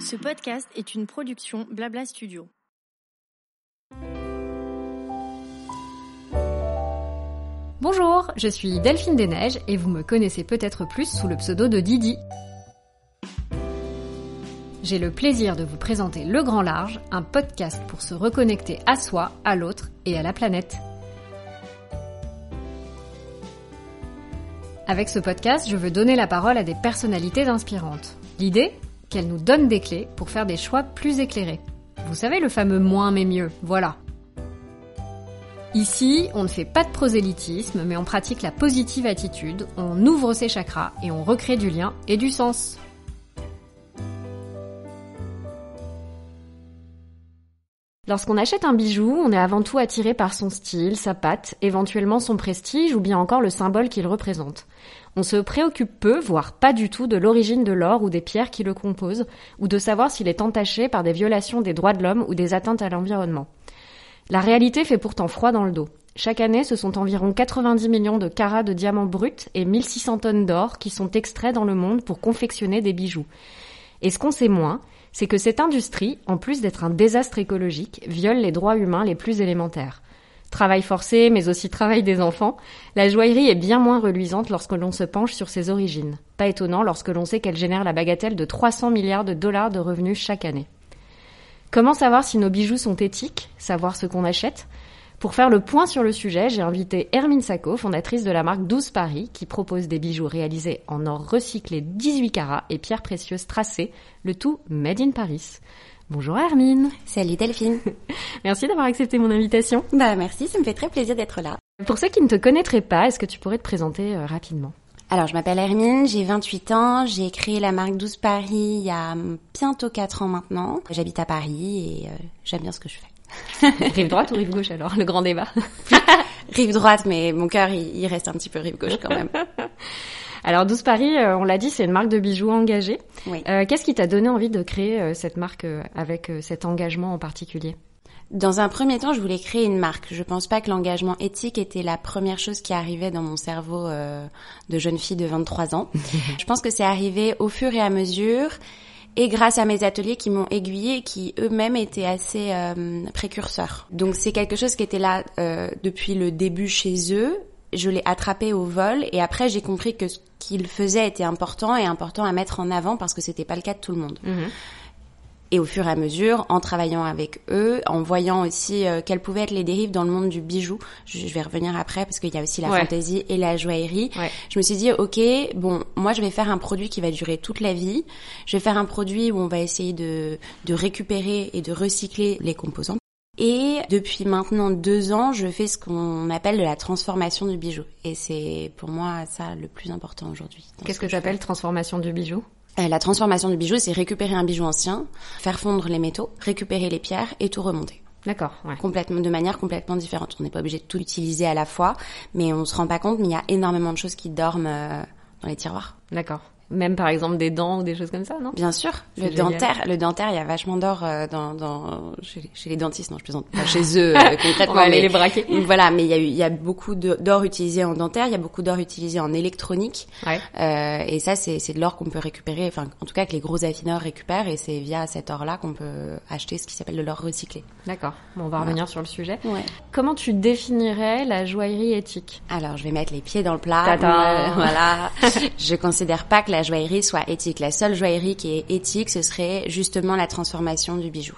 Ce podcast est une production Blabla Studio. Bonjour, je suis Delphine Desneiges et vous me connaissez peut-être plus sous le pseudo de Didi. J'ai le plaisir de vous présenter Le Grand Large, un podcast pour se reconnecter à soi, à l'autre et à la planète. Avec ce podcast, je veux donner la parole à des personnalités inspirantes. L'idée Qu'elles nous donnent des clés pour faire des choix plus éclairés. Vous savez le fameux moins mais mieux, voilà. Ici, on ne fait pas de prosélytisme, mais on pratique la positive attitude, on ouvre ses chakras et on recrée du lien et du sens. Lorsqu'on achète un bijou, on est avant tout attiré par son style, sa patte, éventuellement son prestige ou bien encore le symbole qu'il représente. On se préoccupe peu, voire pas du tout, de l'origine de l'or ou des pierres qui le composent, ou de savoir s'il est entaché par des violations des droits de l'homme ou des atteintes à l'environnement. La réalité fait pourtant froid dans le dos. Chaque année, ce sont environ 90 millions de carats de diamants bruts et 1600 tonnes d'or qui sont extraits dans le monde pour confectionner des bijoux. Et ce qu'on sait moins, c'est que cette industrie, en plus d'être un désastre écologique, viole les droits humains les plus élémentaires. Travail forcé, mais aussi travail des enfants, la joaillerie est bien moins reluisante lorsque l'on se penche sur ses origines. Pas étonnant lorsque l'on sait qu'elle génère la bagatelle de 300 milliards de dollars de revenus chaque année. Comment savoir si nos bijoux sont éthiques? Savoir ce qu'on achète? Pour faire le point sur le sujet, j'ai invité Hermine Sacco, fondatrice de la marque 12 Paris, qui propose des bijoux réalisés en or recyclé 18 carats et pierres précieuses tracées, le tout made in Paris. Bonjour Hermine. Salut Delphine. merci d'avoir accepté mon invitation. Bah merci, ça me fait très plaisir d'être là. Pour ceux qui ne te connaîtraient pas, est-ce que tu pourrais te présenter euh, rapidement? Alors, je m'appelle Hermine, j'ai 28 ans, j'ai créé la marque 12 Paris il y a bientôt 4 ans maintenant. J'habite à Paris et euh, j'aime bien ce que je fais. rive droite ou rive gauche alors Le grand débat? rive droite, mais mon cœur, il, reste un petit peu rive gauche quand même. Alors 12 Paris, euh, on l'a dit, c'est une marque de bijoux engagée. Euh, qu'est-ce qui t'a donné envie de créer euh, cette marque avec cet engagement en particulier? Dans un premier temps, je voulais créer une marque. Je pense pas que l'engagement éthique était la première chose qui arrivait dans mon cerveau de jeune fille de 23 ans. je pense que c'est arrivé au fur et à mesure et grâce à mes ateliers qui m'ont aiguillé et qui eux-mêmes étaient assez euh, précurseurs. Donc c'est quelque chose qui était là euh, depuis le début chez eux. Je l'ai attrapé au vol et après j'ai compris que ce qu'ils faisaient était important et important à mettre en avant parce que c'était pas le cas de tout le monde. Mhm. Et au fur et à mesure, en travaillant avec eux, en voyant aussi euh, quelles pouvaient être les dérives dans le monde du bijou, je, vais revenir après parce qu'il y a aussi la fantaisie et la joaillerie. Je me suis dit, ok, bon, moi je vais faire un produit qui va durer toute la vie. Je vais faire un produit où on va essayer de, de récupérer et de recycler les composants. Et depuis maintenant deux ans, je fais ce qu'on appelle de la transformation du bijou. Et c'est pour moi ça le plus important aujourd'hui. Qu'est-ce que, tu appelles transformation du bijou? La transformation du bijou, c'est récupérer un bijou ancien, faire fondre les métaux, récupérer les pierres et tout remonter. D'accord. Ouais. Complètement, de manière complètement différente. On n'est pas obligé de tout utiliser à la fois, mais on se rend pas compte, mais il y a énormément de choses qui dorment euh, dans les tiroirs. D'accord. Même par exemple des dents ou des choses comme ça, non? Bien sûr. Le dentaire, le dentaire, il y a vachement d'or euh, dans, dans chez, chez, les dentistes. Non, je plaisante pas chez eux euh, concrètement. On va aller les braquer. Voilà, mais il y a il y a beaucoup d'or utilisé en dentaire, il y a beaucoup d'or utilisé en électronique. Ouais. Euh, et ça, c'est de l'or qu'on peut récupérer. Enfin, en tout cas que les gros affineurs récupèrent, et c'est via cet or-là qu'on peut acheter ce qui s'appelle de l'or recyclé. D'accord. Bon, on va revenir sur le sujet. Ouais. Comment tu définirais la joaillerie éthique? Alors, je vais mettre les pieds dans le plat. voilà. je considère pas que la joaillerie soit éthique. La seule joaillerie qui est éthique, ce serait justement la transformation du bijou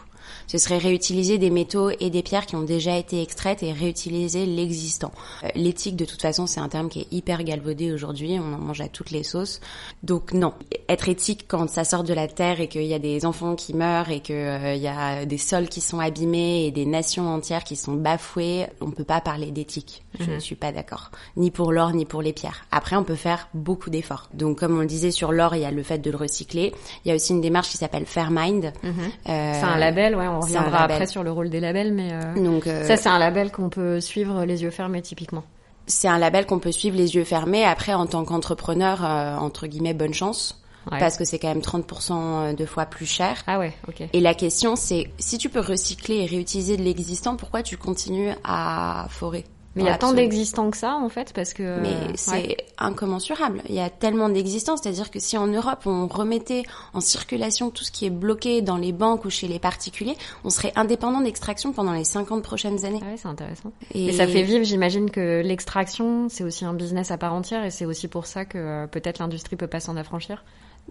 ce serait réutiliser des métaux et des pierres qui ont déjà été extraites et réutiliser l'existant. Euh, l'éthique, de toute façon, c'est un terme qui est hyper galvaudé aujourd'hui, on en mange à toutes les sauces. Donc non, être éthique quand ça sort de la terre et qu'il y a des enfants qui meurent et qu'il euh, y a des sols qui sont abîmés et des nations entières qui sont bafouées, on peut pas parler d'éthique. Je ne mhm. suis pas d'accord. Ni pour l'or, ni pour les pierres. Après, on peut faire beaucoup d'efforts. Donc, comme on le disait sur l'or, il y a le fait de le recycler. Il y a aussi une démarche qui s'appelle Fairmind. Mhm. Euh, c'est un label, ouais, on reviendra après sur le rôle des labels, mais euh, Donc, euh, ça c'est un label qu'on peut suivre les yeux fermés typiquement. C'est un label qu'on peut suivre les yeux fermés. Après, en tant qu'entrepreneur, euh, entre guillemets, bonne chance. Parce que c'est quand même 30% de fois plus cher. Ah ouais, ok. Et la question c'est, si tu peux recycler et réutiliser de l'existant, pourquoi tu continues à forer? Mais il y a tant d'existants que ça, en fait, parce que... Mais c'est incommensurable. Il y a tellement d'existants, c'est-à-dire que si en Europe, on remettait en circulation tout ce qui est bloqué dans les banques ou chez les particuliers, on serait indépendant d'extraction pendant les 50 prochaines années. Ah ouais, c'est intéressant. Et... ça fait vivre, j'imagine que l'extraction, c'est aussi un business à part entière, et c'est aussi pour ça que euh, peut-être l'industrie peut pas s'en affranchir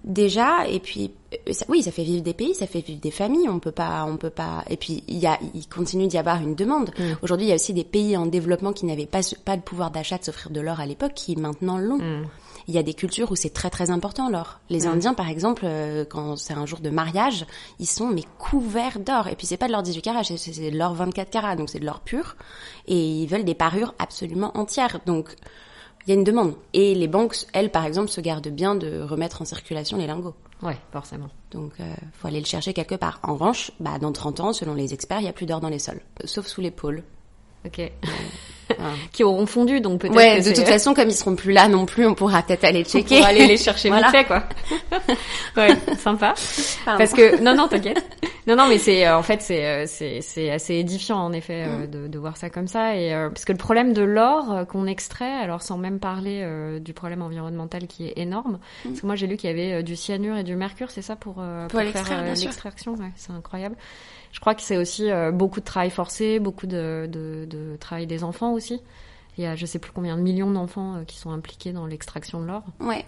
déjà et puis euh, oui ça fait vivre des pays ça fait vivre des familles on peut pas on peut pas et puis il y a il continue d'y avoir une demande mm. aujourd'hui il y a aussi des pays en développement qui n'avaient pas pas le pouvoir d'achat de s'offrir de l'or à l'époque qui maintenant l'ont mm. il y a des cultures où c'est très très important l'or les mm. Indiens par exemple euh, quand c'est un jour de mariage ils sont mais couverts d'or et puis c'est pas de l'or 18 carats c'est de l'or 24 carats donc c'est de l'or pur et ils veulent des parures absolument entières donc il y a une demande. Et les banques, elles, par exemple, se gardent bien de remettre en circulation les lingots. Ouais, forcément. Donc, euh, faut aller le chercher quelque part. En revanche, bah, dans 30 ans, selon les experts, il y a plus d'or dans les sols, sauf sous l'épaule. Ok. qui auront fondu, donc peut-être. Ouais, de toute façon, comme ils seront plus là non plus, on pourra peut-être aller checker. On pourra aller les chercher vite fait, quoi. ouais, sympa. Parce que non, non, t'inquiète. Non, non, mais c'est euh, en fait c'est euh, c'est c'est assez édifiant en effet euh, mm. de, de voir ça comme ça et parce que le problème de l'or qu'on extrait, alors sans même parler du problème environnemental qui est énorme, mm. parce que moi j'ai lu qu'il y avait du cyanure et du mercure, c'est ça pour pour, faire l'extraction, ouais, c'est incroyable. Je crois que c'est aussi beaucoup de travail forcé, beaucoup de, de, de travail des enfants aussi. Il y a je sais plus combien de millions d'enfants qui sont impliqués dans l'extraction de l'or. Ouais,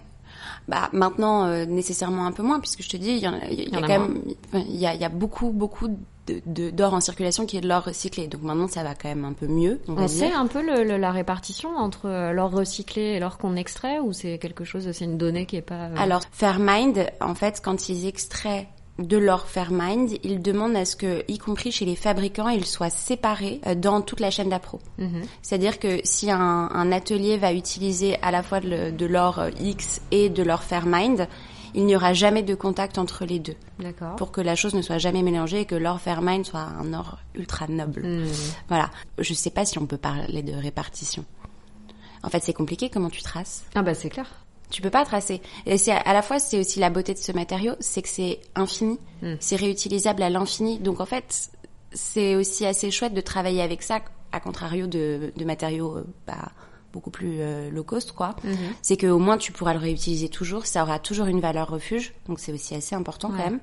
bah maintenant euh, nécessairement un peu moins puisque je te dis il y, a, il y a, quand même il y a, il y a beaucoup beaucoup de, d'or en circulation qui est de l'or recyclé. Donc maintenant, ça va quand même un peu mieux. On, on sait un peu le, la répartition entre euh, l'or recyclé et l'or qu'on extrait ou c'est quelque chose, c'est une donnée qui est pas... Euh, Alors, Fairmind, en fait, quand ils extraient de leur Fairmind, ils demandent à ce que, y compris chez les fabricants, ils soient séparés euh, dans toute la chaîne d'appro. Mhm. C'est-à-dire que si un, un, atelier va utiliser à la fois de, de l'or euh, X et de l'or Fairmind, il n'y aura jamais de contact entre les deux. D'accord. Pour que la chose ne soit jamais mélangée et que l'or Fairmind soit un or ultra noble. Mhm. Voilà. Je sais pas si on peut parler de répartition. En fait, c'est compliqué comment tu traces. Ah bah c'est clair. Tu peux pas tracer. Et c'est à la fois c'est aussi la beauté de ce matériau, c'est que c'est infini, hmm. c'est réutilisable à l'infini. Donc en fait, c'est aussi assez chouette de travailler avec ça, à contrario de, de matériaux euh, bah, beaucoup plus euh, low cost, quoi. Hmm. C'est que au moins tu pourras le réutiliser toujours, ça aura toujours une valeur refuge. Donc c'est aussi assez important quand même.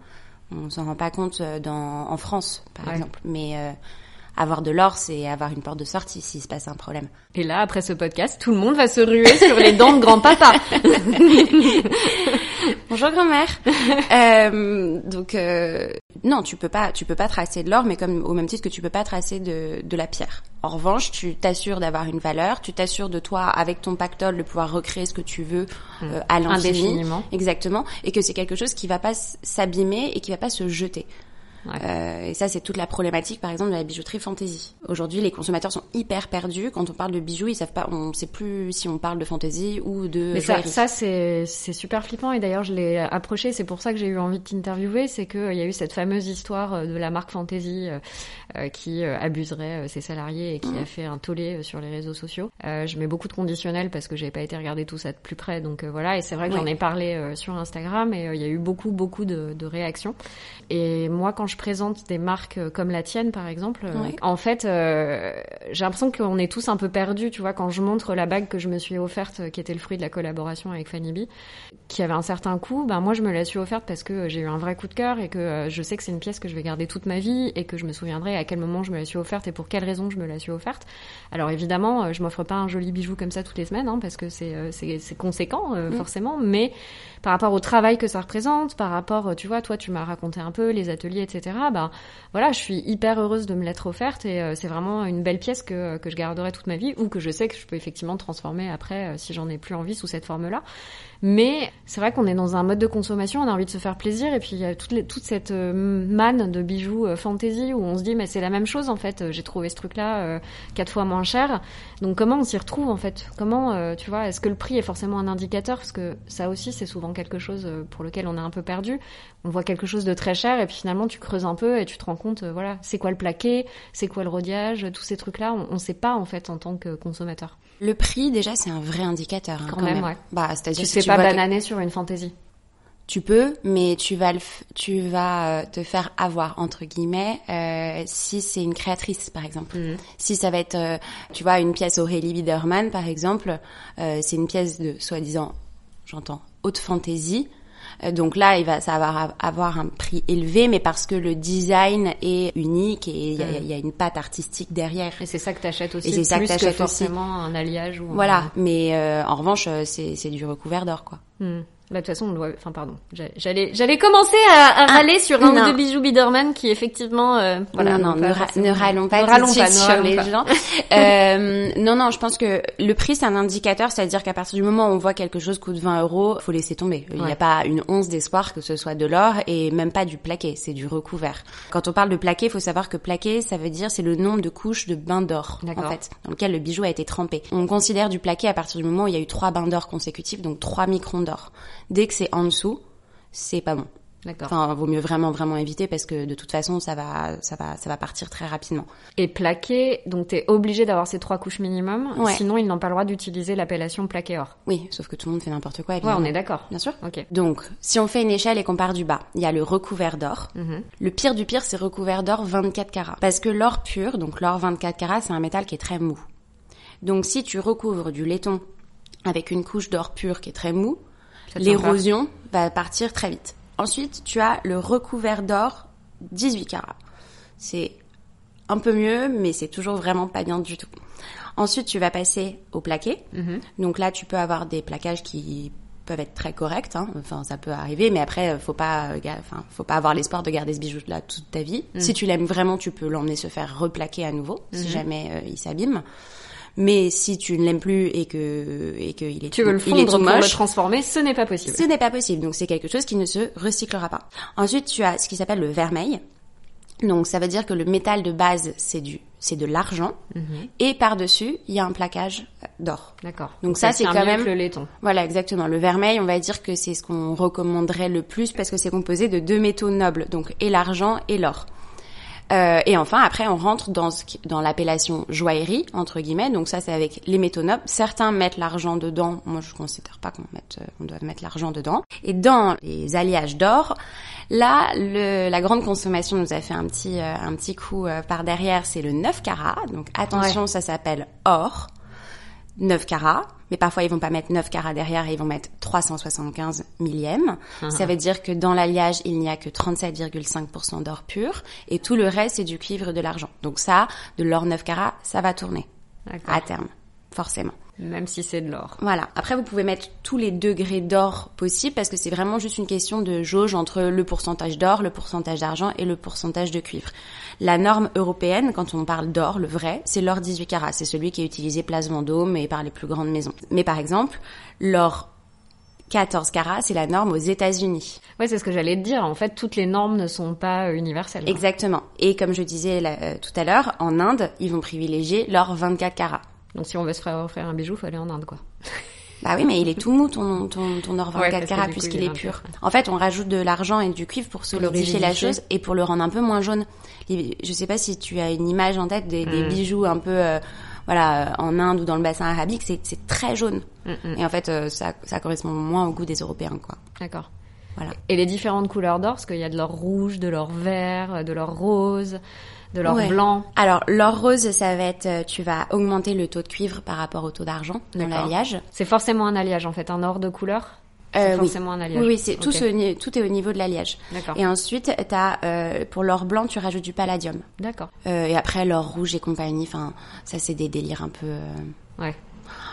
On s'en rend pas compte euh, dans, en France, par exemple. Mais euh, avoir de l'or, c'est avoir une porte de sortie s'il se passe un problème. Et là, après ce podcast, tout le monde va se ruer sur les dents de grand-papa. Bonjour grand-mère. euh, donc euh, non, tu peux pas, tu peux pas tracer de l'or, mais comme au même titre que tu peux pas tracer de, de la pierre. En revanche, tu t'assures d'avoir une valeur, tu t'assures de toi avec ton pactole de pouvoir recréer ce que tu veux euh, à l'infini, exactement, et que c'est quelque chose qui va pas s'abîmer et qui va pas se jeter. Euh, et ça, c'est toute la problématique, par exemple, de la bijouterie fantasy. Aujourd'hui, les consommateurs sont hyper perdus. Quand on parle de bijoux, ils savent pas, on sait plus si on parle de fantasy ou de. Mais ça, ça c'est super flippant. Et d'ailleurs, je l'ai approché. C'est pour ça que j'ai eu envie de t'interviewer. C'est qu'il y a eu cette fameuse histoire euh, de la marque fantasy euh, qui abuserait ses salariés et qui a fait un tollé sur les réseaux sociaux. je mets beaucoup de conditionnels parce que j'avais pas été regarder tout ça de plus près. Donc voilà. Et c'est vrai que j'en ai parlé sur Instagram et il y a eu beaucoup beaucoup de, de réactions. Et moi, quand je présente des marques euh, comme la tienne, par exemple, euh, en fait, euh, j'ai l'impression qu'on est tous un peu perdus. Tu vois, quand je montre la bague que je me suis offerte, qui était le fruit de la collaboration avec Fanny B, qui avait un certain coût, ben moi, je me la suis offerte parce que j'ai eu un vrai coup de cœur et que je sais que c'est une pièce que je vais garder toute ma vie et que je me souviendrai à quel moment je me la suis offerte et pour quelle raison je me la suis offerte. Alors évidemment, je m'offre pas un joli bijou comme ça toutes les semaines, hein, parce que c'est conséquent mm. forcément, mais par rapport au travail que ça représente, par rapport, tu vois, toi, tu m'as raconté un peu les ateliers, etc. Ben voilà, je suis hyper heureuse de me l'être offerte et euh, c'est vraiment une belle pièce que, que je garderai toute ma vie ou que je sais que je peux effectivement transformer après euh, si j'en ai plus envie sous cette forme-là. Mais c'est vrai qu'on est dans un mode de consommation, on a envie de se faire plaisir, et puis il y a toute, toute cette euh, manne de bijoux fantasy où on se dit mais c'est la même chose en fait. J'ai trouvé ce truc-là quatre fois moins cher. Donc comment on s'y retrouve en fait? Comment tu vois Est-ce que le prix est forcément un indicateur? Parce que ça aussi c'est souvent quelque chose pour lequel on est un peu perdu. On voit quelque chose de très cher et puis finalement tu creuses un peu et tu te rends compte voilà c'est quoi le plaqué, c'est quoi le rodiage, tous ces trucs-là on, on sait pas en fait en tant que consommateur. Le prix, déjà, c'est un vrai indicateur. Hein, quand, même, ouais. Bah, c'est-à-dire tu ne fais pas bananer sur une fantaisie. tu peux, mais tu vas le f- tu vas euh, te faire avoir entre guillemets euh, si c'est une créatrice par exemple. Mhm. Si ça va être, euh, tu vois, une pièce Aurélie Biederman par exemple, euh, c'est une pièce de soi-disant, j'entends, haute fantaisie. Euh, Donc là, il va, ça va avoir un prix élevé, mais parce que le design est unique et il y, a- il y a une patte artistique derrière. Et c'est ça que t'achètes aussi. Et c'est ça que t'achètes forcément un alliage ou. Voilà, mais euh, en revanche, euh, c'est c'est du recouvert d'or, quoi. Hmm. Bah, de toute façon, on doit... enfin, pardon. J'a- J'allais, j'allais commencer à, à Ah, râler sur un non. ou deux bijoux Biederman qui, effectivement, euh, voilà. non, non, ne, ra- ne râlons pas Ne râlons pas, ne sur râlons les pas. gens. Euh, non, non, je pense que le prix, c'est un indicateur, c'est-à-dire qu'à partir du moment où on voit quelque chose coûte 20 euros, faut laisser tomber. Il n'y Ouais. a pas une once d'espoir que ce soit de l'or et même pas du plaqué, c'est du recouvert. Quand on parle de plaqué, faut savoir que plaqué, ça veut dire c'est le nombre de couches de bains d'or, en fait, dans lequel le bijou a été trempé. On considère du plaqué à partir du moment où il y a eu trois bains d'or consécutifs, donc trois microns d'or. Dès que c'est en dessous, c'est pas bon. D'accord. Enfin, vaut mieux vraiment vraiment éviter parce que de toute façon, ça va ça va ça va partir très rapidement. Et plaqué, donc t'es obligé d'avoir ces trois couches minimum. Ouais. Sinon, ils n'ont pas le droit d'utiliser l'appellation plaqué or. Oui, sauf que tout le monde fait n'importe quoi. Ouais, Évidemment. on est d'accord. Bien sûr. Ok. Donc, si on fait une échelle et qu'on part du bas, il y a le recouvert d'or. Mhm. Le pire du pire, c'est recouvert d'or 24 carats. Parce que l'or pur, donc l'or 24 carats, c'est un métal qui est très mou. Donc, si tu recouvres du laiton avec une couche d'or pur qui est très mou, l'érosion va partir très vite. Ensuite, tu as le recouvert d'or 18 carats. C'est un peu mieux, mais c'est toujours vraiment pas bien du tout. Ensuite, tu vas passer au plaqué. Mhm. Donc là, tu peux avoir des plaquages qui peuvent être très corrects. hein. Enfin, ça peut arriver, mais après, faut pas, enfin, faut pas avoir l'espoir de garder ce bijou-là toute ta vie. Mm. Si tu l'aimes vraiment, tu peux l'emmener se faire replaquer à nouveau, si Mhm. jamais euh, il s'abîme. Mais si tu ne l'aimes plus et que et que il est Tu veux le il est fondre tout pour le moche, transformer, ce n'est pas possible. ce n'est pas possible. Donc c'est quelque chose qui ne se recyclera pas. Ensuite, tu as ce qui s'appelle le vermeil. Donc ça veut dire que le métal de base c'est du c'est de l'argent Mhm. et par-dessus, il y a un plaquage d'or. D'accord. Donc ça, c'est quand même- le laiton. Voilà, exactement. Le vermeil, on va dire que c'est ce qu'on recommanderait le plus parce que c'est composé de deux métaux nobles, donc et l'argent et l'or. Euh, et enfin, après, on rentre dans ce qui- dans l'appellation joaillerie entre guillemets. Donc ça, c'est avec les métaux nobles. Certains mettent l'argent dedans. Moi, je considère pas qu'on mette, euh, on doit mettre l'argent dedans. Et dans les alliages d'or, là, le, la grande consommation nous a fait un petit, euh, un petit coup euh, par derrière. C'est le 9 carats. Donc attention, ça s'appelle or. 9 carats, mais parfois ils vont pas mettre 9 carats derrière et ils vont mettre 375 millièmes. Ça veut dire que dans l'alliage, il n'y a que 37,5% d'or pur et tout le reste c'est du cuivre et de l'argent. Donc ça, de l'or 9 carats, ça va tourner à terme, forcément. Même si c'est de l'or. Voilà. Après, vous pouvez mettre tous les degrés d'or possibles parce que c'est vraiment juste une question de jauge entre le pourcentage d'or, le pourcentage d'argent et le pourcentage de cuivre. La norme européenne, quand on parle d'or, le vrai, c'est l'or 18 carats. C'est celui qui est utilisé place Vendôme et par les plus grandes maisons. Mais par exemple, l'or 14 carats, c'est la norme aux États-Unis. Ouais, c'est ce que j'allais te dire. En fait, toutes les normes ne sont pas euh, universelles. Exactement. Et comme je disais là, euh, tout à l'heure, en Inde, ils vont privilégier l'or 24 carats. Donc si on veut se faire offrir un bijou, faut aller en Inde, quoi. Bah oui, mais il est tout mou ton, ton, ton or Ouais, 24 parce que carats puisqu'il il est pur. En fait, on rajoute de l'argent et du cuivre pour solidifier la chose et pour le rendre un peu moins jaune. Je sais pas si tu as une image en tête des, Mm. des bijoux un peu, euh, voilà, en Inde ou dans le bassin arabique, c'est c'est très jaune. Mm, mm. Et en fait, euh, ça, ça correspond moins au goût des Européens, quoi. D'accord. Voilà. Et les différentes couleurs d'or, parce qu'il y a de l'or rouge, de l'or vert, de l'or rose, de l'or Ouais. blanc. Alors, l'or rose, ça va être, euh, tu vas augmenter le taux de cuivre par rapport au taux d'argent dans l'alliage. C'est forcément un alliage, en fait, un or de couleur? C'est Euh, oui. forcément un alliage. Oui, oui, c'est tout, ce tout est au niveau de l'alliage. D'accord. Et ensuite, t'as, euh, pour l'or blanc, tu rajoutes du palladium. D'accord. Euh, et après, l'or rouge et compagnie, enfin, ça c'est des délires un peu... euh, Ouais.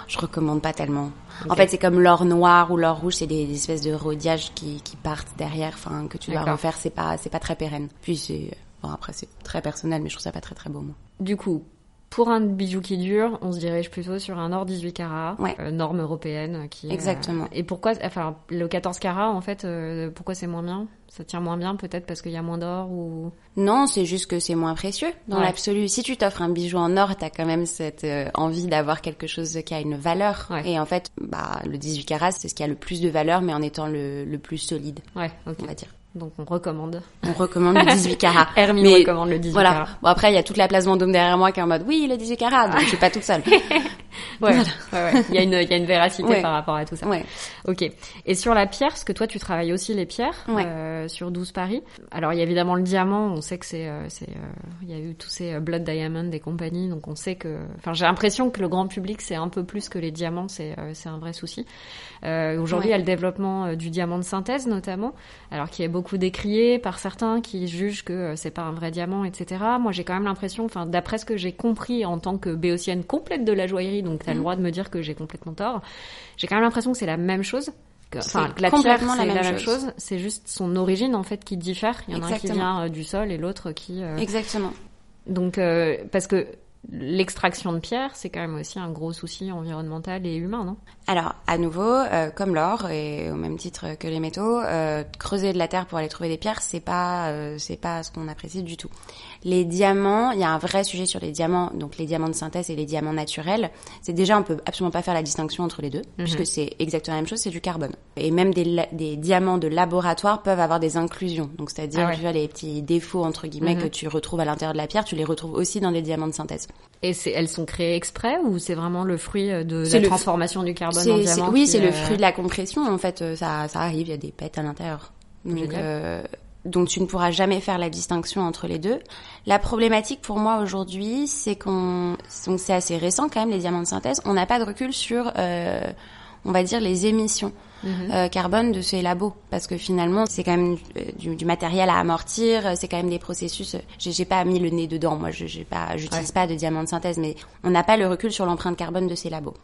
je recommande pas tellement. En fait, c'est comme l'or noir ou l'or rouge, c'est des, des espèces de rodiages qui, qui partent derrière, enfin, que tu dois refaire, c'est pas, c'est pas très pérenne. Puis c'est... Bon, après, c'est très personnel, mais je trouve ça pas très très beau, moi. Du coup, pour un bijou qui dure, on se dirige plutôt sur un or 18 carats, Ouais. euh, norme européenne. Qui est, Exactement. euh, et pourquoi, enfin, le 14 carats, en fait, euh, pourquoi c'est moins bien? Ça tient moins bien, peut-être parce qu'il y a moins d'or ou? Non, c'est juste que c'est moins précieux dans Ouais. l'absolu. Si tu t'offres un bijou en or, t'as quand même cette envie d'avoir quelque chose qui a une valeur. Ouais. Et en fait, bah, le 18 carats, c'est ce qui a le plus de valeur, mais en étant le, le plus solide, Ouais, ok. on va dire. Donc on recommande. On recommande le 18 carats. Hermine Mais recommande le 18 Voilà. carats. Bon après il y a toute la place Vendôme derrière moi qui est en mode oui le 18 carats donc je suis pas toute seule. Ouais, ouais, ouais. Il y a une, il y a une véracité par rapport à tout ça. Ouais. Ok. Et sur la pierre, parce que toi, tu travailles aussi les pierres euh, sur 12 Paris. Alors, il y a évidemment le diamant. On sait que c'est, euh, c'est, euh, il y a eu tous ces euh, Blood Diamond et compagnie, donc on sait que. Enfin, j'ai l'impression que le grand public, c'est un peu plus que les diamants. C'est, euh, c'est un vrai souci. Euh, aujourd'hui, il y a le développement du diamant de synthèse, notamment, alors qui est beaucoup décrié par certains qui jugent que c'est pas un vrai diamant, etc. Moi, j'ai quand même l'impression, enfin, d'après ce que j'ai compris en tant que béotienne complète de la joaillerie, donc t'as le Mhm. droit de me dire que j'ai complètement tort. J'ai quand même l'impression que c'est la même chose. Que, enfin, la pierre, complètement c'est la la même même chose. C'est juste son origine, en fait, qui diffère. Il y en a un qui vient euh, du sol et l'autre qui... euh, Exactement. Donc, euh, parce que l'extraction de pierre, c'est quand même aussi un gros souci environnemental et humain, non? Alors, à nouveau, euh, comme l'or et au même titre que les métaux, euh, creuser de la terre pour aller trouver des pierres, c'est pas, euh, c'est pas ce qu'on apprécie du tout. Les diamants, il y a un vrai sujet sur les diamants, donc les diamants de synthèse et les diamants naturels. C'est déjà, on peut absolument pas faire la distinction entre les deux, puisque c'est exactement la même chose, c'est du carbone. Et même des, diamants de laboratoire peuvent avoir des inclusions, donc c'est-à-dire, Ah ouais. tu vois, les petits défauts entre guillemets Mhm. que tu retrouves à l'intérieur de la pierre, tu les retrouves aussi dans des diamants de synthèse. Et elles sont créées exprès ou c'est vraiment le fruit euh, de la transformation du carbone en diamant Oui, c'est le fruit de la compression. En fait, euh, ça, ça arrive, il y a des pètes à l'intérieur. Donc, euh, donc tu ne pourras jamais faire la distinction entre les deux. La problématique pour moi aujourd'hui, c'est qu'on, donc c'est assez récent quand même les diamants de synthèse. On n'a pas de recul sur, euh, on va dire les émissions Mhm. euh, carbone de ces labos, parce que finalement c'est quand même euh, du, du matériel à amortir, euh, c'est quand même des processus. euh, J'ai j'ai pas mis le nez dedans, moi, je j'ai pas, j'utilise Ouais. pas de diamants de synthèse, mais on n'a pas le recul sur l'empreinte carbone de ces labos.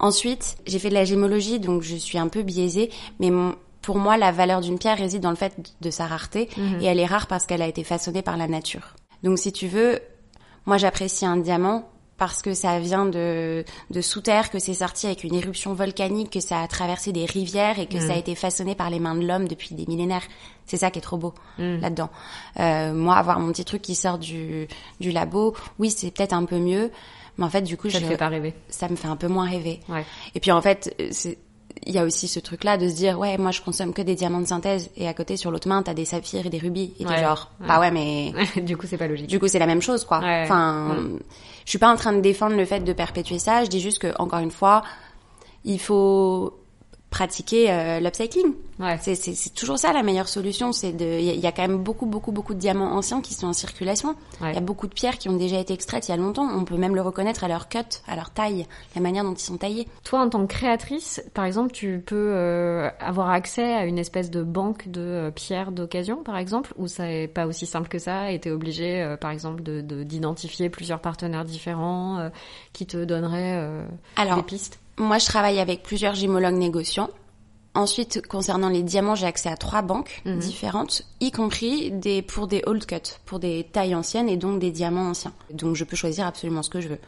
Ensuite, j'ai fait de la gémologie, donc je suis un peu biaisée, mais mon- pour moi, la valeur d'une pierre réside dans le fait de sa rareté, Mhm. et elle est rare parce qu'elle a été façonnée par la nature. Donc, si tu veux, moi, j'apprécie un diamant parce que ça vient de, de sous terre, que c'est sorti avec une éruption volcanique, que ça a traversé des rivières et que ça a été façonné par les mains de l'homme depuis des millénaires. C'est ça qui est trop beau Mm. là-dedans. Euh, moi, avoir mon petit truc qui sort du, du labo, oui, c'est peut-être un peu mieux, mais en fait, du coup, Ça je, fait pas rêver. ça me fait un peu moins rêver. Ouais. Et puis en fait, c'est il y a aussi ce truc-là de se dire ouais moi je consomme que des diamants de synthèse et à côté sur l'autre main t'as des saphirs et des rubis et t'es Ouais. genre Ouais. bah ouais mais du coup, c'est pas logique. du coup c'est la même chose quoi. Ouais. Enfin je suis pas en train de défendre le fait de perpétuer ça, je dis juste que encore une fois il faut pratiquer euh, l'upcycling. Ouais. C'est, toujours ça la meilleure solution. C'est de, il y, a- il y a quand même beaucoup, beaucoup, beaucoup de diamants anciens qui sont en circulation. Il Ouais. y a beaucoup de pierres qui ont déjà été extraites il y a longtemps. On peut même le reconnaître à leur cut, à leur taille, la manière dont ils sont taillés. Toi, en tant que créatrice, par exemple, tu peux euh, avoir accès à une espèce de banque de euh, pierres d'occasion, par exemple, ou ça est pas aussi simple que ça, et t'es obligé, euh, par exemple, de, de- d'identifier plusieurs partenaires différents euh, qui te donneraient euh, Alors, des pistes? Moi, je travaille avec plusieurs gymologues négociants. Ensuite, concernant les diamants, j'ai accès à trois banques Mhm. différentes, y compris des pour des old cuts, pour des tailles anciennes et donc des diamants anciens. Donc, je peux choisir absolument ce que je veux.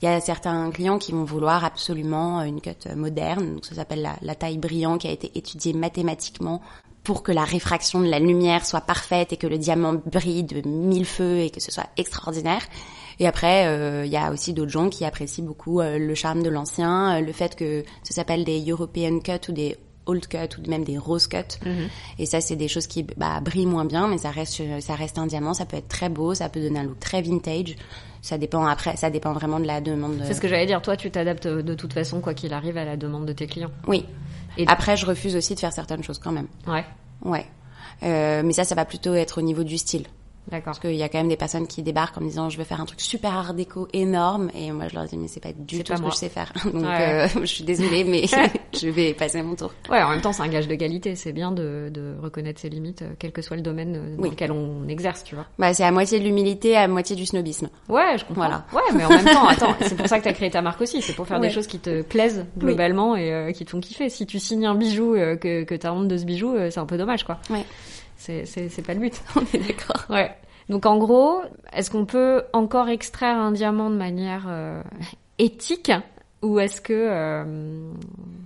Il y a certains clients qui vont vouloir absolument une cut moderne, donc ça s'appelle la, la taille brillant, qui a été étudiée mathématiquement pour que la réfraction de la lumière soit parfaite et que le diamant brille de mille feux et que ce soit extraordinaire. Et après, euh, il y a aussi d'autres gens qui apprécient beaucoup euh, le charme de l'ancien, euh, le fait que ça s'appelle des European cut ou des old cut ou même des rose cut. Et ça, c'est des choses qui bah, brillent moins bien, mais ça reste, ça reste un diamant. Ça peut être très beau, ça peut donner un look très vintage. Ça dépend après, ça dépend vraiment de la demande. De... C'est ce que j'allais dire. Toi, tu t'adaptes euh, de toute façon, quoi qu'il arrive, à la demande de tes clients. Oui. Et- Après, je refuse aussi de faire certaines choses quand même. Ouais. Ouais. Euh, mais ça, ça va plutôt être au niveau du style. D'accord. Parce qu'il y a quand même des personnes qui débarquent en me disant je veux faire un truc super art déco énorme et moi je leur dis mais c'est pas du tout pas ce moi. que je sais faire donc Ouais. euh, je suis désolée mais je vais passer mon tour. Ouais, en même temps, c'est un gage de qualité. C'est bien de, de reconnaître ses limites, euh, quel que soit le domaine euh, dans Oui. lequel on exerce, tu vois. Bah c'est à moitié de l'humilité, à moitié du snobisme. Ouais, je comprends. Voilà. Ouais, mais en même temps, attends, c'est pour ça que t'as créé ta marque aussi. C'est pour faire Ouais. des choses qui te plaisent globalement et euh, qui te font kiffer. Si tu signes un bijou euh, que, que t'as honte de ce bijou, c'est un peu dommage, quoi. Ouais. C'est, pas le but. On est d'accord. Ouais. Donc en gros, est-ce qu'on peut encore extraire un diamant de manière euh, éthique? Ou est-ce que euh,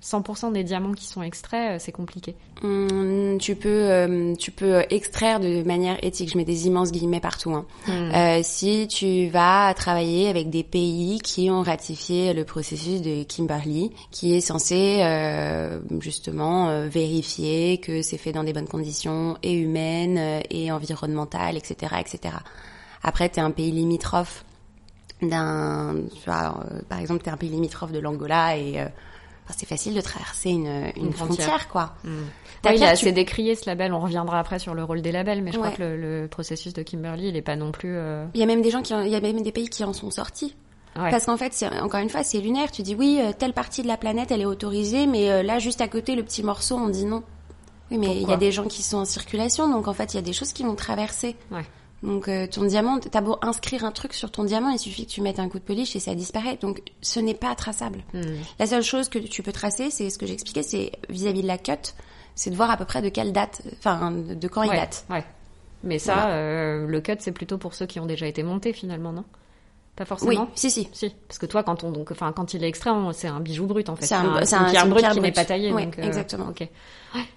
100% des diamants qui sont extraits, euh, c'est compliqué Hum, tu peux euh, tu peux extraire de manière éthique. Je mets des immenses guillemets partout. Hein. Euh, si tu vas travailler avec des pays qui ont ratifié le processus de Kimberley, qui est censé euh, justement vérifier que c'est fait dans des bonnes conditions et humaines et environnementales, etc., etc. Après, t'es un pays limitrophe d'un, euh, par exemple, t'es un pays limitrophe de l'Angola et euh, c'est facile de traverser une, une, Une frontière. frontière. quoi. Mm. Ta Oui, il pierre, assez tu- décrié ce label. On reviendra après sur le rôle des labels, mais je crois que le, le processus de Kimberly, il est pas non plus. euh, Il y a même des gens qui, en- il y a même des pays qui en sont sortis. Ouais. Parce qu'en fait, c'est- encore une fois, c'est lunaire. Tu dis oui, euh, telle partie de la planète, elle est autorisée, mais euh, là, juste à côté, le petit morceau, on dit non. Oui, mais il y a des gens qui sont en circulation, donc en fait, il y a des choses qui vont traverser. Ouais. Donc euh, ton diamant, t'as beau inscrire un truc sur ton diamant, il suffit que tu mettes un coup de polish et ça disparaît. Donc ce n'est pas traçable. Mm. La seule chose que tu peux tracer, c'est ce que j'expliquais, c'est vis-à-vis de la cut, c'est de voir à peu près de quelle date, enfin de, quand il date. ouais. Mais ça, Voilà. euh, le cut, c'est plutôt pour ceux qui ont déjà été montés finalement, non? Pas Oui, forcément. si si. Si, parce que toi, quand on donc, enfin, quand il est extrait, c'est un bijou brut en fait. C'est un- une un- pierre brute pierre qui n'est pas taillée. Ouais, donc, euh, exactement. Ok.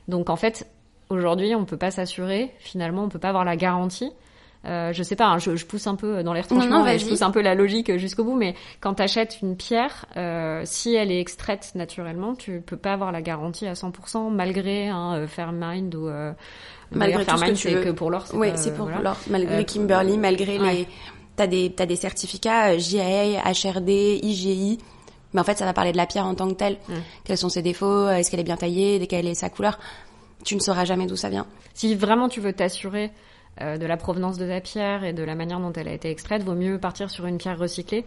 Donc en fait, aujourd'hui, on peut pas s'assurer. Finalement, on peut pas avoir la garantie. Euh, je sais pas, hein, je, je pousse un peu dans les retranchements non, et je pousse un peu la logique jusqu'au bout, mais quand tu achètes une pierre, euh, si elle est extraite naturellement, tu peux pas avoir la garantie à 100% malgré un euh, Fairmind ou euh, Malgré tout ce que Fairmind, tu c'est veux. que pour l'or. Oui, c'est pour voilà. l'or. Malgré Euh, Kimberly, malgré ouais. les, t'as des t'as des certificats euh, JAA, HRD, IGI. Mais en fait, ça va parler de la pierre en tant que telle. Quels sont ses défauts Est-ce qu'elle est bien taillée Quelle est sa couleur? Tu ne sauras jamais d'où ça vient. Si vraiment tu veux t'assurer euh, de la provenance de ta pierre et de la manière dont elle a été extraite, vaut mieux partir sur une pierre recyclée.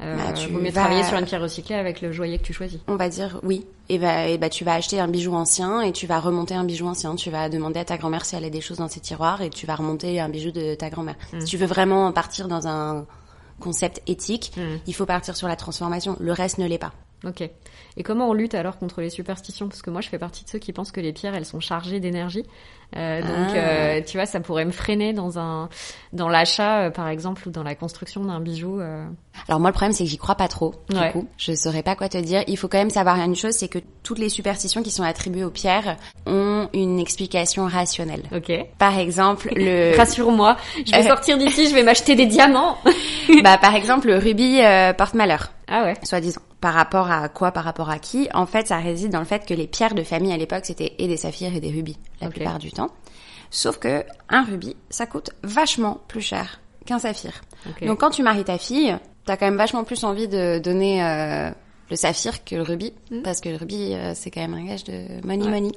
Euh, Bah, tu vaut mieux vas- travailler sur une pierre recyclée avec le joaillier que tu choisis. On va dire oui. Et bah, et bah, tu vas acheter un bijou ancien et tu vas remonter un bijou ancien. Tu vas demander à ta grand-mère si elle a des choses dans ses tiroirs et tu vas remonter un bijou de ta grand-mère. Mm. Si tu veux vraiment partir dans un concept éthique, Mm. il faut partir sur la transformation. Le reste ne l'est pas. Ok. Et comment on lutte alors contre les superstitions? Parce que moi, je fais partie de ceux qui pensent que les pierres, elles sont chargées d'énergie. Euh, donc, Ah. euh, tu vois, ça pourrait me freiner dans un dans l'achat, euh, par exemple, ou dans la construction d'un bijou. euh. Alors moi le problème c'est que j'y crois pas trop. Du Ouais. coup, je saurais pas quoi te dire. Il faut quand même savoir une chose, c'est que toutes les superstitions qui sont attribuées aux pierres ont une explication rationnelle. Ok. Par exemple, le Rassure-moi, je vais Euh. sortir d'ici, je vais m'acheter des diamants. bah par exemple le rubis porte malheur, ah ouais. soi-disant. Par rapport à quoi Par rapport à qui En fait, ça réside dans le fait que les pierres de famille à l'époque c'était et des saphirs et des rubis la plupart du temps. Sauf que un rubis, ça coûte vachement plus cher qu'un saphir. Donc quand tu maries ta fille, t'as quand même vachement plus envie de donner euh, le saphir que le rubis, parce que le rubis euh, c'est quand même un gage de money Ouais. money.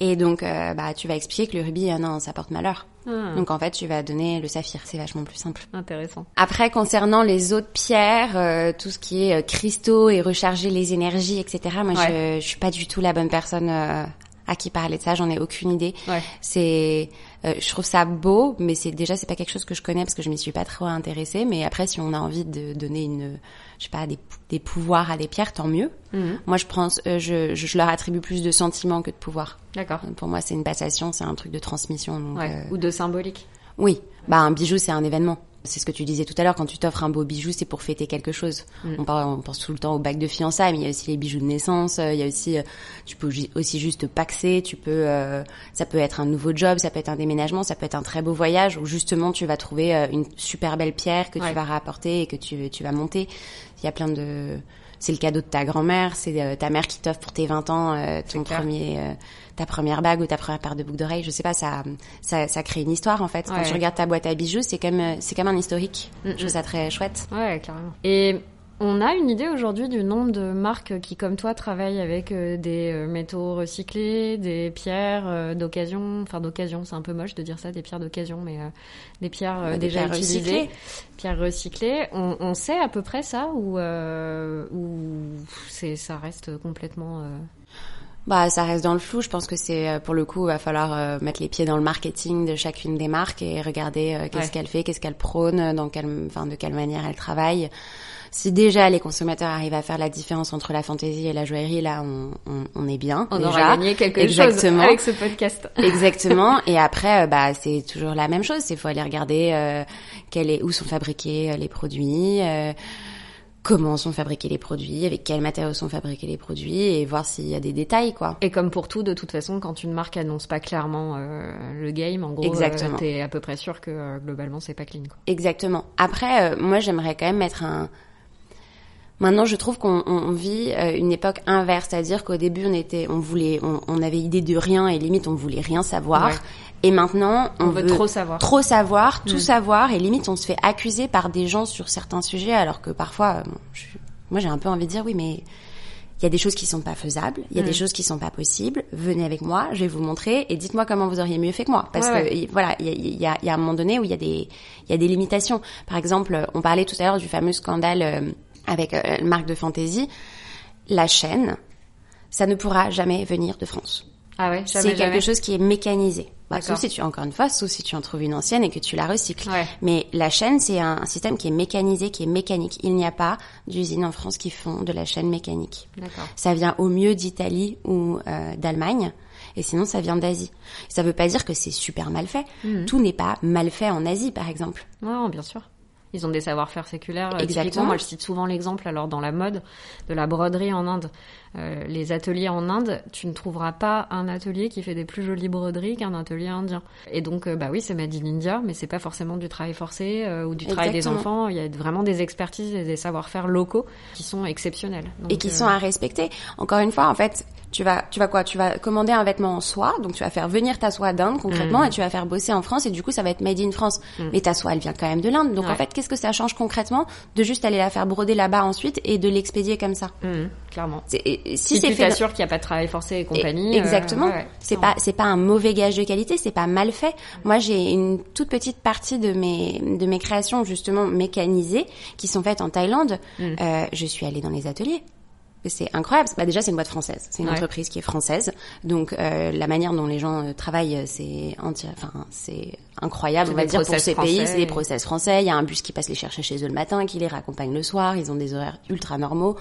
Et donc euh, bah tu vas expliquer que le rubis non ça porte malheur. Ah, Donc en fait tu vas donner le saphir, c'est vachement plus simple. intéressant. Après concernant les autres pierres, euh, tout ce qui est euh, cristaux et recharger les énergies etc. Moi Ouais. je, je suis pas du tout la bonne personne. euh, à qui parler de ça, j'en ai aucune idée. Ouais. C'est, euh, je trouve ça beau, mais c'est déjà c'est pas quelque chose que je connais parce que je m'y suis pas trop intéressée. Mais après, si on a envie de donner une, je sais pas, des, des pouvoirs à des pierres, tant mieux. Mhm. Moi, je pense, euh, je, je, je leur attribue plus de sentiments que de pouvoir. D'accord. Pour moi, c'est une passation, c'est un truc de transmission. Donc, Ouais. euh, Ou de symbolique. oui, bah un bijou, c'est un événement. C'est ce que tu disais tout à l'heure, quand tu t'offres un beau bijou, c'est pour fêter quelque chose. Mm. On, parle- on pense tout le temps au bac de fiançailles, mais il y a aussi les bijoux de naissance, euh, il y a aussi, euh, tu peux aussi juste paxer, tu peux, euh, ça peut être un nouveau job, ça peut être un déménagement, ça peut être un très beau voyage où justement tu vas trouver une super belle pierre que Ouais. tu vas rapporter et que tu, tu vas monter. Il y a plein de, c'est le cadeau de ta grand-mère, c'est euh, ta mère qui t'offre pour tes 20 ans euh, ton premier, euh, ta première bague ou ta première paire de boucles d'oreilles. Je sais pas, ça, ça, ça crée une histoire en fait. Quand tu regardes ta boîte à bijoux, c'est comme, c'est comme un historique. Mm, Je trouve ça très chouette. Ouais, carrément. Et on a une idée aujourd'hui du nombre de marques qui, comme toi, travaillent avec euh, des euh, métaux recyclés, des pierres euh, d'occasion. Enfin, d'occasion, c'est un peu moche de dire ça, des pierres d'occasion, mais euh, des pierres euh, Des déjà pierres utilisées. recyclées. Pierres recyclées. On, on sait à peu près ça ou euh, ou c'est ça reste complètement. euh, Bah, ça reste dans le flou. Je pense que c'est pour le coup, il va falloir euh, mettre les pieds dans le marketing de chacune des marques et regarder euh, qu'est-ce Ouais. qu'elle fait, qu'est-ce qu'elle prône, dans quelle, enfin, de quelle manière elle travaille. Si déjà les consommateurs arrivent à faire la différence entre la fantaisie et la joaillerie, là, on, on, on est bien. On déjà. aura gagné quelque Exactement. chose avec ce podcast. Exactement. Et après, euh, bah, c'est toujours la même chose. Il faut aller regarder euh, quel est, où sont fabriqués euh, les produits, euh, comment sont fabriqués les produits, avec quels matériaux sont fabriqués les produits, et voir s'il y a des détails, quoi. Et comme pour tout, de toute façon, quand une marque annonce pas clairement euh, le game, en gros, euh, t'es à peu près sûr que euh, globalement c'est pas clean. Quoi. Exactement. Après, euh, moi, j'aimerais quand même mettre un Maintenant, je trouve qu'on on- vit euh, une époque inverse, c'est-à-dire qu'au début, on était, on voulait, on, on avait idée de rien et limite, on voulait rien savoir. Ouais. Et maintenant, on, On veut trop savoir. trop savoir, tout Mm. savoir, et limite, on se fait accuser par des gens sur certains sujets, alors que parfois, euh, bon, je- moi, j'ai un peu envie de dire, oui, mais il y a des choses qui sont pas faisables, il y a Mm. des choses qui sont pas possibles. Venez avec moi, je vais vous montrer, et dites-moi comment vous auriez mieux fait que moi, parce Ouais, que ouais. voilà, il y a, y, a, y a un moment donné où il y a des, il y a des limitations. Par exemple, on parlait tout à l'heure du fameux scandale euh, avec euh, une marque de fantasy. La chaîne, ça ne pourra jamais venir de France. Ah ouais, C'est quelque jamais. chose qui est mécanisé. Bah, sauf si tu, encore une fois, sauf si tu en trouves une ancienne et que tu la recycles. Ouais. Mais la chaîne, c'est un, un système qui est mécanisé, qui est mécanique. Il n'y a pas d'usines en France qui font de la chaîne mécanique. D'accord. Ça vient au mieux d'Italie ou euh, d'Allemagne. Et sinon, ça vient d'Asie. Ça veut pas dire que c'est super mal fait. Mhm. Tout n'est pas mal fait en Asie, par exemple. Ouais, bien sûr. Ils ont des savoir-faire séculaires. Euh, Exactement. typiquement, moi, je cite souvent l'exemple, alors dans la mode, de la broderie en Inde. Euh, les ateliers en Inde, tu ne trouveras pas un atelier qui fait des plus jolies broderies qu'un atelier indien. Et donc, euh, bah oui, c'est made in India, mais c'est pas forcément du travail forcé euh, ou du travail des enfants. Il y a vraiment des expertises et des savoir-faire locaux qui sont exceptionnels. et qui euh, sont à respecter. Encore une fois, en fait, tu vas, tu vas quoi? Tu vas commander un vêtement en soie, donc tu vas faire venir ta soie d'Inde concrètement, Mhm. et tu vas faire bosser en France, et du coup, ça va être made in France. Mais ta soie, elle vient quand même de l'Inde. Donc Ouais. en fait, qu'est-ce que ça change concrètement? De juste aller la faire broder là-bas ensuite et de l'expédier comme ça mhm, clairement. C'est- et- et Si, Si c'est fait, t'assures qu'il n'y a pas de travail forcé et compagnie. et- euh, Exactement. ouais, c'est pas c'est pas un mauvais gage de qualité, c'est pas mal fait. Moi, j'ai une toute petite partie de mes de mes créations justement mécanisées qui sont faites en Thaïlande. Mm. Euh, je suis allée dans les ateliers. C'est incroyable. Bah déjà, c'est une boîte française. C'est une Ouais. entreprise qui est française. Donc euh, la manière dont les gens euh, travaillent, euh, c'est enfin c'est incroyable. C'est On va des dire pour ces pays, c'est des process français. Il y a un bus qui passe les chercher chez eux le matin, qui les raccompagne le soir. Ils ont des horaires ultra normaux.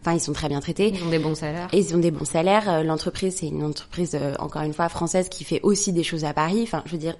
Enfin, ils sont très bien traités. Ils ont des bons salaires. Et ils ont des bons salaires. Euh, L'entreprise, c'est une entreprise, euh, encore une fois, française qui fait aussi des choses à Paris. Enfin, je veux dire,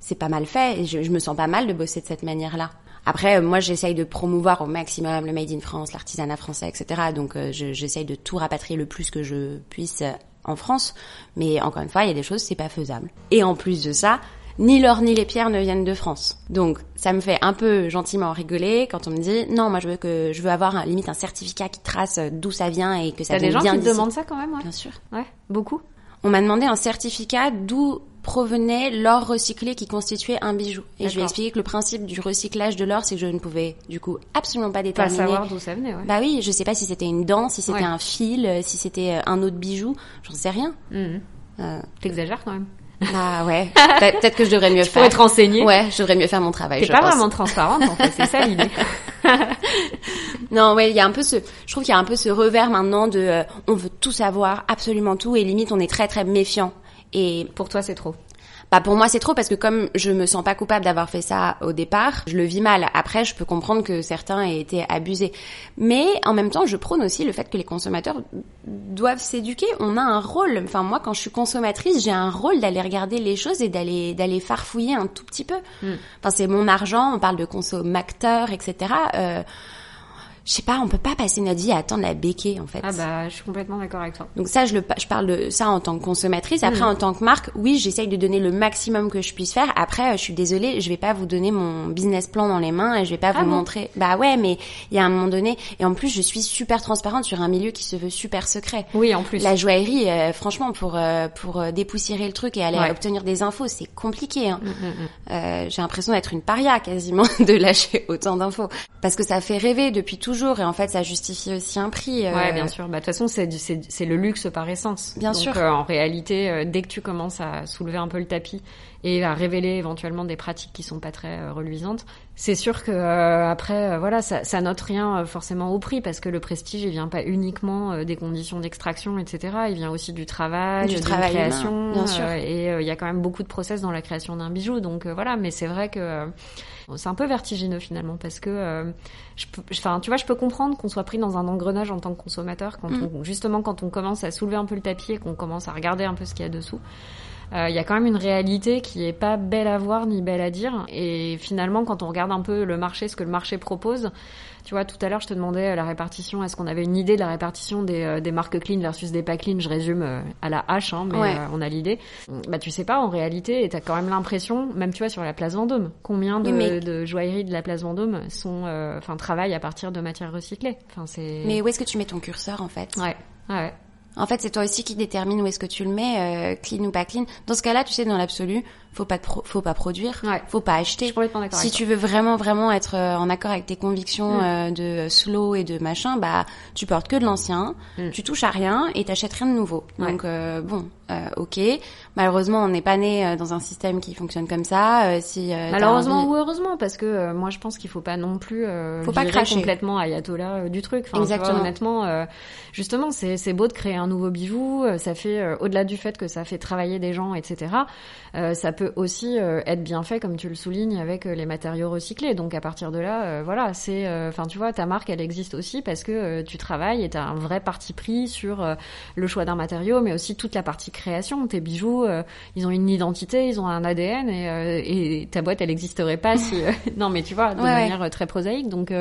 c'est pas mal fait et je, je me sens pas mal de bosser de cette manière-là. Après, euh, moi, j'essaye de promouvoir au maximum le Made in France, l'artisanat français, etc. Donc, euh, je- j'essaye de tout rapatrier le plus que je puisse euh, en France. Mais encore une fois, il y a des choses, c'est pas faisable. Et en plus de ça, ni l'or ni les pierres ne viennent de France. Donc, ça me fait un peu gentiment rigoler quand on me dit non, moi, je veux que je veux avoir un, limite un certificat qui trace d'où ça vient et que ça T'as des vient gens qui te d'ici. demandent ça quand même, ouais. Bien sûr. Ouais, beaucoup. On m'a demandé un certificat d'où provenait l'or recyclé qui constituait un bijou. Et je lui ai expliqué que le principe du recyclage de l'or, c'est que je ne pouvais du coup absolument pas Pas déterminer. savoir d'où ça venait, ouais. Bah oui, je sais pas si c'était une dent, si c'était Ouais. un fil, si c'était un autre bijou, j'en sais rien. Mhm. Euh, T'exagères quand même. Bah ouais, Peut- peut-être que je devrais mieux Tu faire. pourrais te renseigner. Ouais, je devrais mieux faire mon travail. T'es pas pense. vraiment transparente en fait, c'est ça l'idée. Non, ouais, il y a un peu ce, je trouve qu'il y a un peu ce revers maintenant de, euh, on veut tout savoir, absolument tout, et limite on est très très méfiant. Et Pour toi, c'est trop. Bah pour moi c'est trop parce que comme je me sens pas coupable d'avoir fait ça au départ, je le vis mal. Après je peux comprendre que certains aient été abusés. Mais en même temps je prône aussi le fait que les consommateurs doivent s'éduquer. On a un rôle. Enfin moi quand je suis consommatrice j'ai un rôle d'aller regarder les choses et d'aller d'aller farfouiller un tout petit peu. Mm. Enfin c'est mon argent, on parle de consommateur, etc. Euh, je sais pas, on peut pas passer notre vie à attendre la béquée en fait. Ah bah, je suis complètement d'accord avec toi. Donc ça, je, le, je parle de ça en tant que consommatrice. Après, Mm. en tant que marque, oui, j'essaye de donner le maximum que je puisse faire. Après, euh, je suis désolée, je vais pas vous donner mon business plan dans les mains et je vais pas Ah vous bon montrer. Bah ouais, mais il y a un moment donné, et en plus, je suis super transparente sur un milieu qui se veut super secret. Oui, en plus. La joaillerie, euh, franchement, pour euh, pour dépoussiérer le truc et aller Ouais. obtenir des infos, c'est compliqué. Hein. Mm, mm. Euh, J'ai l'impression d'être une paria quasiment de lâcher autant d'infos parce que ça fait rêver depuis toujours et en fait, ça justifie aussi un prix. euh, Ouais, bien sûr. Bah, de toute façon, c'est le luxe par essence. Bien Donc, sûr. euh, en réalité, euh, dès que tu commences à soulever un peu le tapis et à révéler éventuellement des pratiques qui sont pas très euh, reluisantes, c'est sûr que euh, après, euh, voilà, ça, ça note rien euh, forcément au prix parce que le prestige, il vient pas uniquement des conditions d'extraction, etc. Il vient aussi du travail, Du travail humain, création. bien sûr. et il y a quand même beaucoup de process dans la création d'un bijou. Donc voilà, mais c'est vrai que c'est un peu vertigineux finalement parce que euh, je peux, enfin, tu vois, je peux comprendre qu'on soit pris dans un engrenage en tant que consommateur quand Mm. on, justement quand on commence à soulever un peu le tapis et qu'on commence à regarder un peu ce qu'il y a dessous. Il y a quand même une réalité qui est pas belle à voir ni belle à dire. Et finalement, quand on regarde un peu le marché, ce que le marché propose, tu vois, tout à l'heure, je te demandais la répartition. Est-ce qu'on avait une idée de la répartition des, euh, des marques clean versus des pas clean? Je résume euh, à la hache, hein, mais euh, on a l'idée. Bah, tu sais pas, en réalité, et t'as quand même l'impression, même tu vois, sur la place Vendôme, combien de, de joailleries de la place Vendôme sont, enfin, travaillent à partir de matières recyclées. Enfin, c'est. Mais où est-ce que tu mets ton curseur, en fait? Ouais. Ouais. En fait, c'est toi aussi qui détermine où est-ce que tu le mets, euh, clean ou pas clean. Dans ce cas-là, tu sais, dans l'absolu, faut pas faut pas produire, ouais. faut pas acheter. si tu veux vraiment vraiment être euh, en accord avec tes convictions mm. euh, de slow et de machin, bah tu portes que de l'ancien, mm. tu touches à rien et t'achètes rien de nouveau. Donc bon, ok. Malheureusement, on n'est pas né dans un système qui fonctionne comme ça. si malheureusement ou heureusement, parce que moi je pense qu'il faut pas non plus faut pas cracher complètement ayatollah du truc. Enfin, Exactement. honnêtement, justement, c'est beau de créer un nouveau bijou, euh, ça fait euh, au-delà du fait que ça fait travailler des gens, etc. Euh, ça peut aussi être bien fait, comme tu le soulignes, avec les matériaux recyclés. Donc à partir de là, voilà, c'est, enfin tu vois, ta marque, elle existe aussi parce que tu travailles et tu as un vrai parti pris sur le choix d'un matériau, mais aussi toute la partie création. Tes bijoux, ils ont une identité, ils ont un ADN et, et ta boîte, elle n'existerait pas si, non mais tu vois, de manière très prosaïque. Donc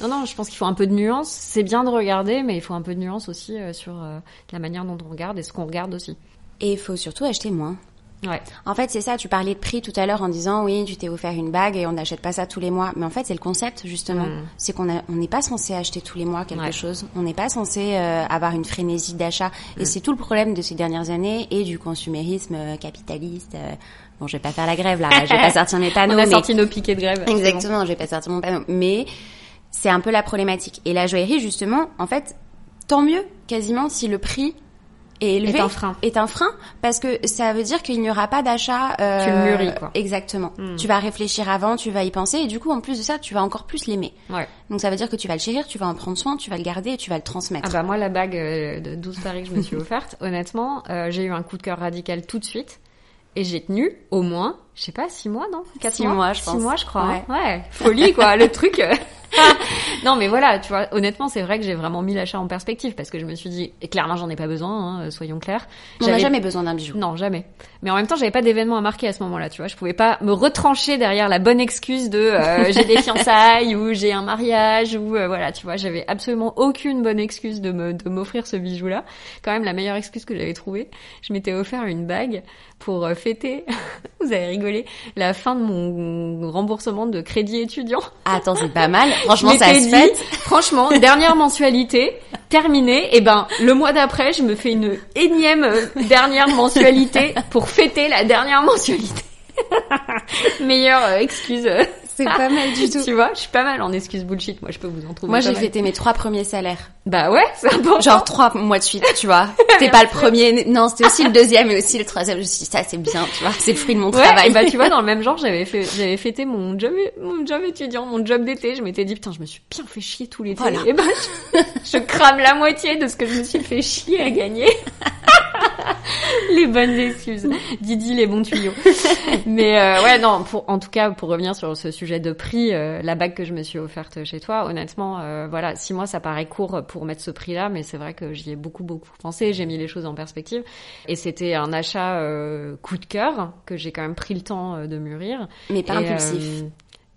non, non, je pense qu'il faut un peu de nuance. C'est bien de regarder, mais il faut un peu de nuance aussi euh, sur euh, la manière dont on regarde et ce qu'on regarde aussi. Et il faut surtout acheter moins. Ouais. En fait, c'est ça. Tu parlais de prix tout à l'heure en disant oui, tu t'es offert une bague et on n'achète pas ça tous les mois. Mais en fait, c'est le concept justement. Mm. C'est qu'on on n'est pas censé acheter tous les mois quelque chose. On n'est pas censé euh, avoir une frénésie d'achat. Et mm. c'est tout le problème de ces dernières années et du consumérisme capitaliste. Bon, je vais pas faire la grève là. je vais pas sortir mes panneaux. on a sorti nos piquets de grève. Exactement. Je vais pas sortir mon panneau. Mais c'est un peu la problématique. Et la joaillerie, justement, en fait, tant mieux quasiment si le prix est élevé. Est un frein. Est un frein, parce que ça veut dire qu'il n'y aura pas d'achat. Euh, tu le mûris, quoi. Exactement. Hmm. Tu vas réfléchir avant, tu vas y penser, et du coup, en plus de ça, tu vas encore plus l'aimer. Ouais. Donc ça veut dire que tu vas le chérir, tu vas en prendre soin, tu vas le garder et tu vas le transmettre. Ah bah moi, la bague euh, de 12 paris que je me suis offerte, honnêtement, euh, j'ai eu un coup de cœur radical tout de suite. Et j'ai tenu au moins, je sais pas, six mois, non? Quatre mois, mois, je pense. Six mois, je crois. Hein. Ouais, ouais. folie quoi, le truc. non, mais voilà, tu vois, honnêtement, c'est vrai que j'ai vraiment mis l'achat en perspective parce que je me suis dit, et clairement, j'en ai pas besoin, hein, euh, soyons clairs. On n'a jamais besoin d'un bijou. Non, jamais. Mais en même temps, j'avais pas d'événement à marquer à ce moment-là, tu vois. Je pouvais pas me retrancher derrière la bonne excuse de euh, j'ai des fiançailles ou j'ai un mariage ou euh, voilà, tu vois. J'avais absolument aucune bonne excuse de me de m'offrir ce bijou-là. Quand même, la meilleure excuse que j'avais trouvée, je m'étais offert une bague pour fêter. Vous avez rigolé la fin de mon remboursement de crédit étudiant. attends, c'est pas mal. Franchement, ça se fait. Franchement, dernière mensualité terminée. Et ben, le mois d'après, je me fais une énième euh, dernière mensualité pour fêter la dernière mensualité. Meilleure euh, excuse. C'est pas mal du tout. Tu vois, je suis pas mal en excuse bullshit. Moi, je peux vous en trouver. Moi, j'ai fêté mes trois premiers salaires. Bah ouais, c'est important. Genre trois mois de suite, tu vois. C'était pas le premier. Non, c'était aussi le deuxième et aussi le troisième. Je me suis dit, ça, c'est bien, tu vois. C'est le fruit de mon travail. Et bah, tu vois, dans le même genre, j'avais fait, j'avais fêté mon job, mon job étudiant, mon job d'été. Je m'étais dit, putain, je me suis bien fait chier tout l'été. Voilà. Et bah, je, je crame la moitié de ce que je me suis fait chier à gagner. les bonnes excuses. Didi, les bons tuyaux. Mais euh, ouais, non, pour, en tout cas, pour revenir sur ce sujet de prix, euh, la bague que je me suis offerte chez toi, honnêtement, euh, voilà, six mois, ça paraît court pour mettre ce prix-là, mais c'est vrai que j'y ai beaucoup, beaucoup pensé, j'ai mis les choses en perspective. Et c'était un achat coup de cœur que j'ai quand même pris le temps de mûrir. Mais pas impulsif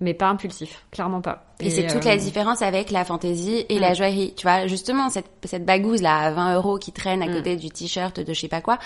mais pas impulsif, clairement pas. Et, c'est toute la euh, différence avec la fantaisie et la joaillerie. Tu vois, justement, cette, cette bagouze là à 20 euros qui traîne à mm. côté du t-shirt de je sais pas quoi,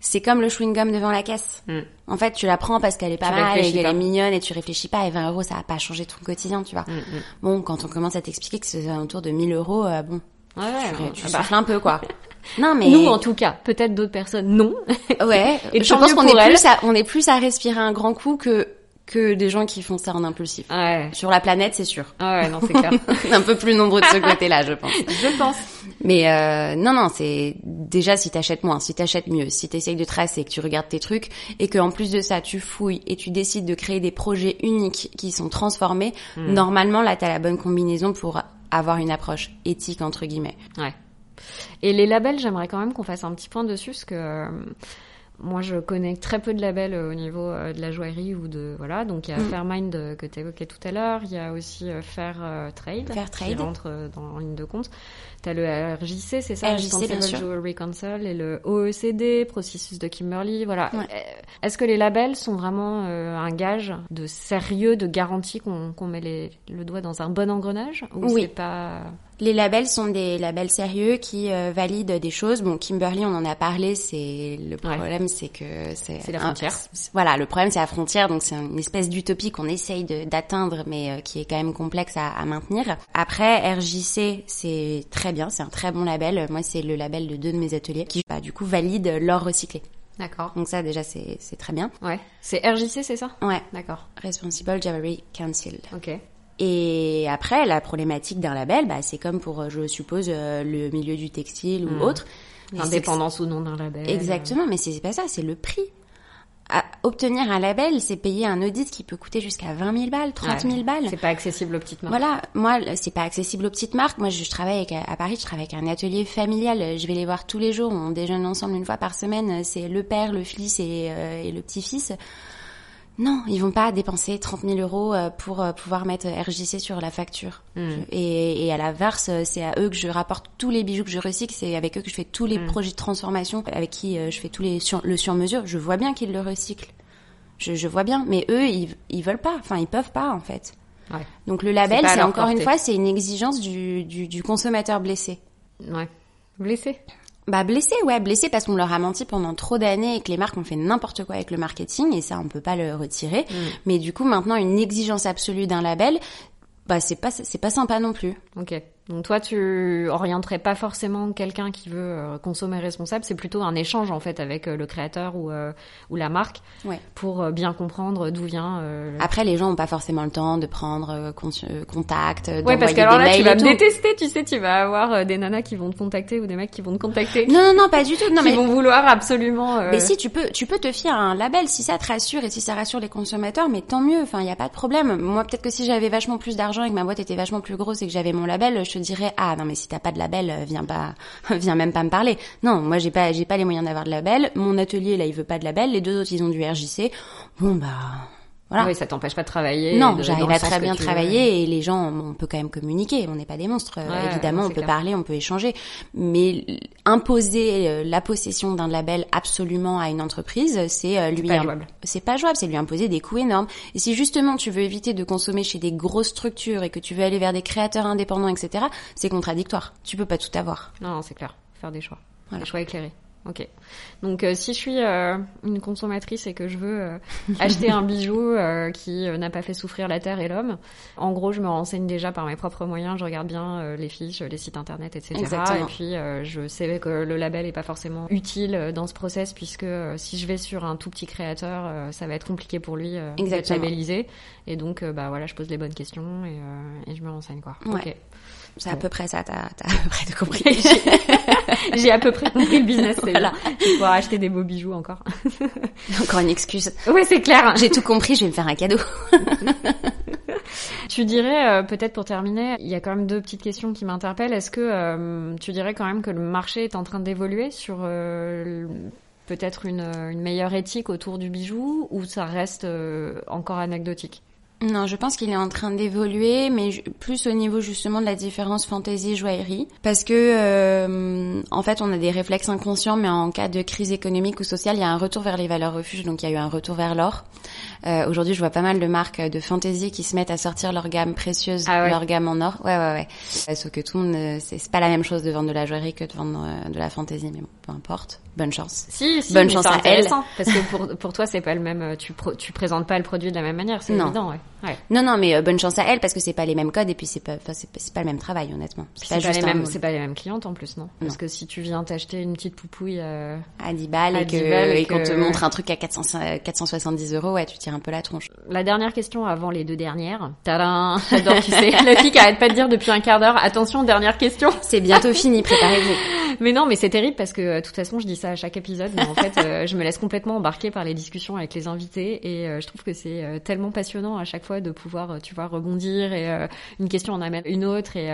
c'est comme le chewing-gum devant la caisse. Mm. En fait, tu la prends parce qu'elle est pas mal et qu'elle est mignonne et tu réfléchis pas et 20 euros, ça va pas changer ton quotidien, tu vois. Mm, bon, quand on commence à t'expliquer que c'est autour de 1000 euros, euh, bon, ouais, tu, tu ah bah. un peu quoi. Non mais nous en tout cas, peut-être d'autres personnes non. Ouais, et je pense qu'on est plus à, on est plus à respirer un grand coup que que des gens qui font ça en impulsif. Ouais. Sur la planète, c'est sûr. Ah ouais, non, c'est clair. un peu plus nombreux de ce côté-là, je pense. Je pense. Mais euh, non, non, c'est déjà si t'achètes moins, si t'achètes mieux, si t'essayes de tracer, que tu regardes tes trucs et que en plus de ça, tu fouilles et tu décides de créer des projets uniques qui sont transformés. Hmm. Normalement, là, t'as la bonne combinaison pour avoir une approche éthique entre guillemets. Ouais. Et les labels, j'aimerais quand même qu'on fasse un petit point dessus, parce que euh, moi, je connais très peu de labels euh, au niveau euh, de la joaillerie ou de voilà. Donc il y a Mm. Fairmind euh, que tu évoquais tout à l'heure. Il y a aussi Fair Trade, Fair qui rentre dans, en ligne de compte. T'as le RJC, c'est ça, RJC, bien sûr. Jewelry Council, et le OECD, processus de Kimberly. Voilà. Ouais. Est-ce que les labels sont vraiment euh, un gage de sérieux, de garantie qu'on met les- le doigt dans un bon engrenage ou Oui. c'est pas Les labels sont des labels sérieux qui euh, valident des choses. Bon, Kimberly, on en a parlé. C'est le Ouais. problème, c'est que c'est la frontière. Voilà, le problème c'est la frontière. Donc c'est une espèce d'utopie qu'on essaye d'atteindre, mais euh, qui est quand même complexe à, à maintenir. Après, RJC, c'est très bien, c'est un très bon label. Moi, c'est le label de deux de mes ateliers qui, bah, du coup, valide l'or recyclé. D'accord. Donc ça, déjà, c'est c'est très bien. Ouais. C'est RJC, c'est ça? Ouais. D'accord. Responsible Jewelry Council. Ok. Et après, la problématique d'un label, bah, c'est comme pour, euh, je suppose, euh, le milieu du textile ou Mm. autre. Et c'est que Indépendance ou non d'un label. Exactement, mais c'est pas ça, c'est le prix. À obtenir un label, c'est payer un audit qui peut coûter jusqu'à 20 000 balles, 30 000 Ouais. balles. C'est pas accessible aux petites marques. Voilà, moi, c'est pas accessible aux petites marques. Moi, je, je travaille avec, à Paris, je travaille avec un atelier familial. Je vais les voir tous les jours. On déjeune ensemble une fois par semaine. C'est le père, le fils et, euh, et le petit-fils. Non, ils vont pas dépenser 30 000 euros euh, pour euh, pouvoir mettre RJC sur la facture. Mm. Et, et à l'inverse, euh, c'est à eux que je rapporte tous les bijoux que je recycle. C'est avec eux que je fais tous les Mm. projets de transformation, avec qui je fais tous les sur, le sur-mesure. Je vois bien qu'ils le recyclent. Je, je vois bien, mais eux, ils, ils veulent pas. Enfin, ils peuvent pas en fait. Ouais. Donc le label, C'est encore une fois, c'est une exigence du, du, du consommateur blessé. Ouais. Blessé. Bah blessé, ouais, blessé parce qu'on leur a menti pendant trop d'années et que les marques ont fait n'importe quoi avec le marketing et ça on peut pas le retirer. Mm. Mais du coup maintenant une exigence absolue d'un label, bah c'est pas c'est pas sympa non plus. Ok. Donc toi, tu orienterais pas forcément quelqu'un qui veut euh, consommer responsable. C'est plutôt un échange en fait avec euh, le créateur ou euh, ou la marque Ouais. pour euh, bien comprendre d'où vient. euh, Après les gens ont pas forcément le temps de prendre con- contact, Ouais, parce qu'alors des là, tu vas me détester. Tu sais, tu vas avoir des nanas qui vont te contacter ou des mecs qui vont te contacter, Non non non, pas du tout. Non qui mais vont vouloir absolument. Mais si tu peux, tu peux te fier à un label si ça te rassure et si ça rassure les consommateurs, mais tant mieux. Enfin, il y a pas de problème. Moi, peut-être que si j'avais vachement plus d'argent et que ma boîte était vachement plus grosse et que j'avais mon label, je te dirais ah non mais si t'as pas de label, euh, viens pas, viens même pas me parler. Non, moi j'ai pas, j'ai pas les moyens d'avoir de label. Mon atelier là, il veut pas de label. Les deux autres, ils ont du RJC. Bon bah voilà. Oui, ça t'empêche pas de travailler. Non, j'arrive à très bien veux. travailler et les gens, on peut quand même communiquer. On n'est pas des monstres, euh, Ouais, évidemment. On peut clair. parler, on peut échanger. Mais imposer euh, la possession d'un label absolument à une entreprise, c'est euh, lui c'est pas jouable. C'est lui imposer des coûts énormes. Et si justement tu veux éviter de consommer chez des grosses structures et que tu veux aller vers des créateurs indépendants, etc., c'est contradictoire. Tu peux pas tout avoir. Non, non, c'est clair. Faire des choix. Voilà. Des choix éclairés. Ok. Donc euh, si je suis euh, une consommatrice et que je veux euh, acheter un bijou qui n'a pas fait souffrir la terre et l'homme, en gros je me renseigne déjà par mes propres moyens, je regarde bien les fiches, les sites internet, etc. Exactement. Et puis je sais que le label est pas forcément utile dans ce process puisque si je vais sur un tout petit créateur, ça va être compliqué pour lui d'être labellisé. Et donc bah voilà, je pose les bonnes questions et, et je me renseigne quoi. Ouais. Ok. C'est à peu près ça. T'as t'as à peu près tout compris. J'ai à peu près compris le business. c'est Voilà. acheter des beaux bijoux encore. Encore une excuse. Ouais, c'est clair. J'ai tout compris. Je vais me faire un cadeau. Tu dirais, euh, peut-être pour terminer, il y a quand même deux petites questions qui m'interpellent. Est-ce que euh, tu dirais quand même que le marché est en train d'évoluer sur euh, peut-être une, une meilleure éthique autour du bijou ou ça reste euh, encore anecdotique? Non, je pense qu'il est en train d'évoluer, mais plus au niveau justement de la différence fantaisie-joaillerie. Parce que, euh, en fait, on a des réflexes inconscients, mais en cas de crise économique ou sociale, il y a un retour vers les valeurs refuges, donc il y a eu un retour vers l'or. Euh, Aujourd'hui, je vois pas mal de marques de fantaisie qui se mettent à sortir leur gamme précieuse, Ah ouais. leur gamme en or. Ouais, ouais, ouais. Euh, Sauf que tout le monde, euh, c'est pas la même chose de vendre de la joaillerie que de vendre euh, de la fantaisie, mais bon, peu importe. Bonne chance. Si, si, Bonne chance à elle. Parce que pour, pour toi, c'est pas le même. euh, Tu, pro- tu présentes pas le produit de la même manière, c'est évident, ouais. ouais. Non, non, mais euh, bonne chance à elle parce que c'est pas les mêmes codes et puis c'est pas, enfin, c'est pas, pas le même travail, honnêtement. C'est pas, les juste un mêmes, c'est pas les mêmes clientes en plus, non Parce que si tu viens t'acheter une petite poupouille, euh, à 10 balles À et, 10 que, balles et et qu'on te montre un truc à 400, 470 euros, ouais, tu un peu la tronche. La dernière question avant les deux dernières. Tadam J'adore, tu sais. La fille qui arrête pas de dire depuis un quart d'heure, attention, dernière question. C'est bientôt fini, préparez-vous. Mais non, mais c'est terrible parce que, euh, de toute façon, je dis ça à chaque épisode, mais en fait, euh, je me laisse complètement embarquer par les discussions avec les invités et euh, je trouve que c'est euh, tellement passionnant à chaque parfois de pouvoir, tu vois, rebondir et une question en amène une autre et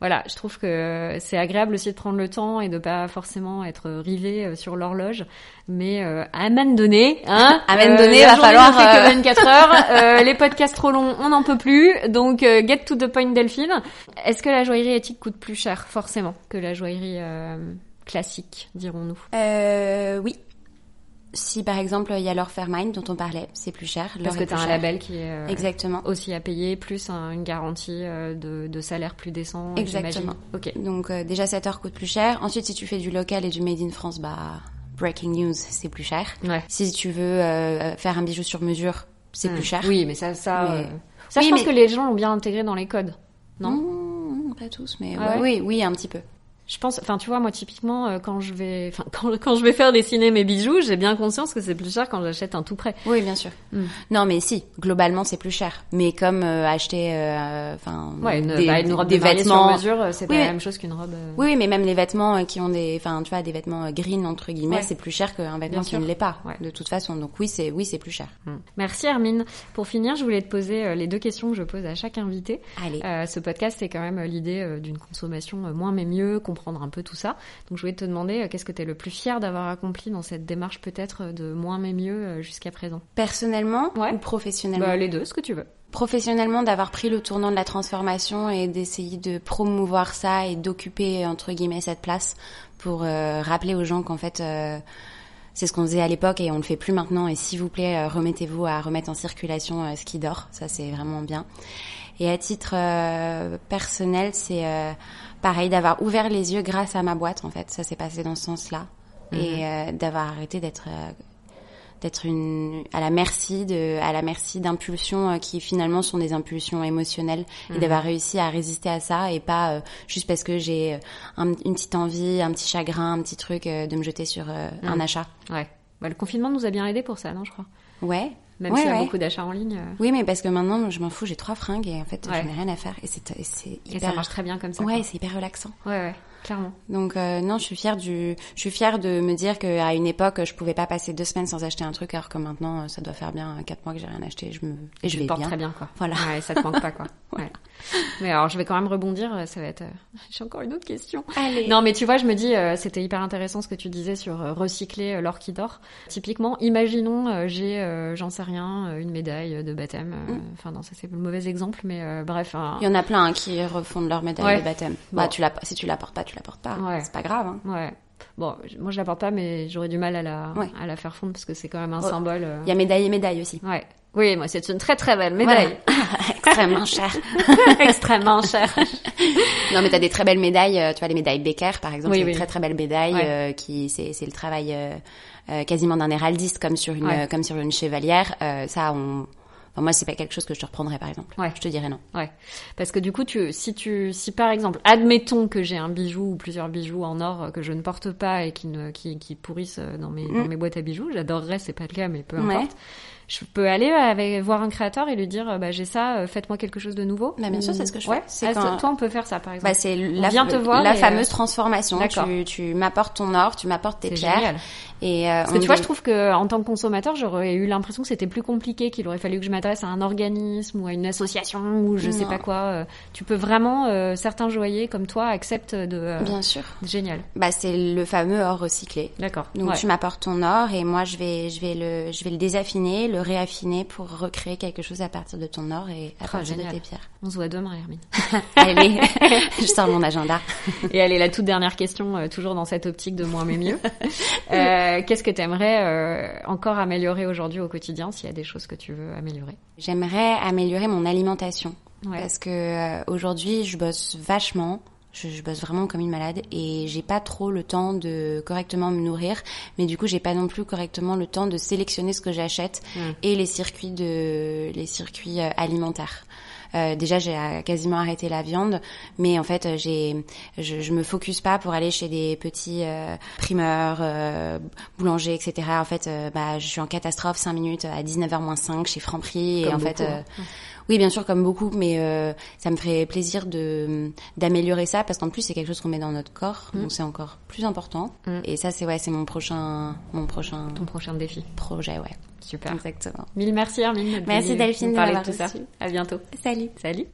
voilà, je trouve que c'est agréable aussi de prendre le temps et de pas forcément être rivé sur l'horloge, mais euh, à main donnée, hein, à main donnée, va falloir fait que 24 heures, les podcasts trop longs, on n'en peut plus, donc get to the point Delphine. Est-ce que la joaillerie éthique coûte plus cher forcément que la joaillerie classique, dirons-nous? Euh, Oui. Si par exemple il y a l'or Fairmine dont on parlait, c'est plus cher. Parce que tu as un label qui est euh, Exactement. aussi à payer, plus une garantie euh, de, salaire plus décent. Exactement. Ok. Donc euh, déjà cette heure coûte plus cher. Ensuite si tu fais du local et du made in France, bah breaking news c'est plus cher. Ouais. Si tu veux faire un bijou sur mesure, c'est plus hmm. cher. Oui mais ça ça, ça je pense que les gens l'ont bien intégré dans les codes. Non, Pas tous mais ah oui oui un petit peu je pense, enfin, tu vois, moi, typiquement, euh, quand je vais, enfin, quand, quand je vais faire dessiner mes bijoux, j'ai bien conscience que c'est plus cher quand j'achète un tout prêt. Oui, bien sûr. Hmm. Non, mais si, globalement, c'est plus cher. Mais comme euh, acheter, euh, enfin, ouais, une, des, bah, une robe des vêtements sur mesure, c'est pas la même chose qu'une robe. Oui, mais même les vêtements qui ont des, enfin, tu vois, des vêtements green entre guillemets, c'est plus cher qu'un vêtement qui ne l'est pas. De toute façon, donc oui, c'est, oui, c'est plus cher. Hmm. Merci Hermine. Pour finir, je voulais te poser les deux questions que je pose à chaque invité. Allez. ce podcast, c'est quand même l'idée d'une consommation moins mais mieux, comprendre un peu tout ça. Donc je voulais te demander euh, qu'est-ce que tu es le plus fier d'avoir accompli dans cette démarche peut-être de moins mais mieux euh, jusqu'à présent? Personnellement ou professionnellement? Bah, Les deux, ce que tu veux. Professionnellement, d'avoir pris le tournant de la transformation et d'essayer de promouvoir ça et d'occuper entre guillemets cette place pour euh, rappeler aux gens qu'en fait c'est ce qu'on faisait à l'époque et on le fait plus maintenant. Et s'il vous plaît, remettez-vous à remettre en circulation ce qui dort. Ça, c'est vraiment bien. Et à titre personnel, c'est pareil, d'avoir ouvert les yeux grâce à ma boîte, en fait. Ça s'est passé dans ce sens-là. Et mhm. euh, d'avoir arrêté d'être euh, d'être une à la merci de à la merci d'impulsions euh, qui finalement sont des impulsions émotionnelles et mhm. d'avoir réussi à résister à ça et pas juste parce que j'ai une petite envie, un petit chagrin, un petit truc de me jeter sur un mhm. achat. Ouais. Bah, le confinement nous a bien aidé pour ça, non, je crois. Ouais. Même s'il y a beaucoup d'achats en ligne. Oui, mais parce que maintenant, je m'en fous, j'ai trois fringues et en fait, je n'ai rien à faire. Et c'est hyper... Et ça marche très bien comme ça. Ouais, c'est hyper relaxant. Ouais, ouais clairement. Donc euh, non, je suis fière du, je suis fière de me dire qu'à une époque, je pouvais pas passer deux semaines sans acheter un truc, alors que maintenant, ça doit faire bien quatre mois que j'ai rien acheté. Je me, et je vais porte bien. très bien, quoi. Voilà. Ouais, ça te manque pas, quoi. Ouais. Mais alors, je vais quand même rebondir. Euh, ça va être. Euh, j'ai encore une autre question. Allez. Non, mais tu vois, je me dis, c'était hyper intéressant ce que tu disais sur recycler l'or qui dort. Typiquement, imaginons, j'ai, j'en sais rien, une médaille de baptême. Mm. Enfin, non, ça c'est le mauvais exemple, mais bref. Il y en a plein hein, qui refondent leur médaille de baptême. Bah, tu la, si tu la portes pas, tu la portes pas. Ouais c'est pas grave. Hein. Ouais. Bon, moi je la porte pas, mais j'aurais du mal à la, à la faire fondre parce que c'est quand même un oh. symbole. Euh. Il y a médaille et médaille aussi. Ouais. Oui, moi c'est une très très belle médaille. Extrêmement chère. Extrêmement chère. non, mais t'as des très belles médailles. Euh, tu vois les médailles Becker, par exemple, c'est une très très belle médaille euh, qui c'est c'est le travail quasiment d'un héraldiste comme sur une comme sur une chevalière. ça, on moi, c'est pas quelque chose que je te reprendrais, par exemple. Ouais. Je te dirais non. Ouais. Parce que du coup, tu, si tu, si par exemple, admettons que j'ai un bijou ou plusieurs bijoux en or que je ne porte pas et qui ne, qui, qui pourrissent dans mes, dans mm. mes boîtes à bijoux, j'adorerais, c'est pas le cas, mais peu importe je peux aller avec, voir un créateur et lui dire bah j'ai ça, euh, faites-moi quelque chose de nouveau. Bah, bien sûr, c'est ce que je fais. C'est ah, Toi, on peut faire ça par exemple. Bah, c'est la, te voir la fameuse euh, transformation. Tu, tu m'apportes ton or, tu m'apportes tes pierres. Génial. Et euh, Parce que tu vois, je trouve que en tant que consommateur, j'aurais eu l'impression que c'était plus compliqué, qu'il aurait fallu que je m'adresse à un organisme ou à une association ou je sais pas quoi. Tu peux vraiment, certains joailliers comme toi acceptent de. Bien sûr. Génial. Bah c'est le fameux or recyclé. D'accord. Donc tu m'apportes ton or et moi je vais je vais le je vais le désaffiner, le réaffiner pour recréer quelque chose à partir de ton or et à oh, partir de tes pierres. On se voit demain, Hermine. allez, je sors mon agenda. Et allez, la toute dernière question, euh, toujours dans cette optique de moins mais mieux. Euh, Qu'est-ce que tu aimerais euh, encore améliorer aujourd'hui au quotidien, s'il y a des choses que tu veux améliorer? J'aimerais améliorer mon alimentation. Parce que aujourd'hui, je bosse vachement je, je, bosse vraiment comme une malade et j'ai pas trop le temps de correctement me nourrir, mais du coup j'ai pas non plus correctement le temps de sélectionner ce que j'achète et les circuits de les circuits euh, alimentaires. Euh, déjà, j'ai euh, quasiment arrêté la viande, mais en fait, euh, j'ai, je, je me focus pas pour aller chez des petits euh, primeurs, euh, boulangers, etc. En fait, bah, je suis en catastrophe 5 minutes à 19h moins 5 chez Franprix et en fait. Oui, bien sûr, comme beaucoup, mais euh, ça me ferait plaisir de d'améliorer ça parce qu'en plus c'est quelque chose qu'on met dans notre corps, mm. donc c'est encore plus important. Mm. Et ça, c'est ouais, c'est mon prochain, mon prochain. Ton prochain défi. Projet, ouais. Super. Exactement. Mille merci Armine. Merci Delphine de parler de tout ça. À bientôt. Salut. Salut.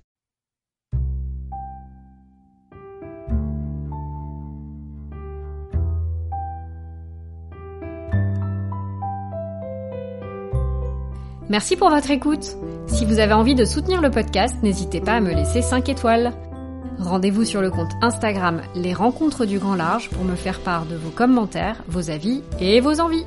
Merci pour votre écoute. Si vous avez envie de soutenir le podcast, n'hésitez pas à me laisser 5 étoiles. Rendez-vous sur le compte Instagram Les Rencontres du Grand Large pour me faire part de vos commentaires, vos avis et vos envies.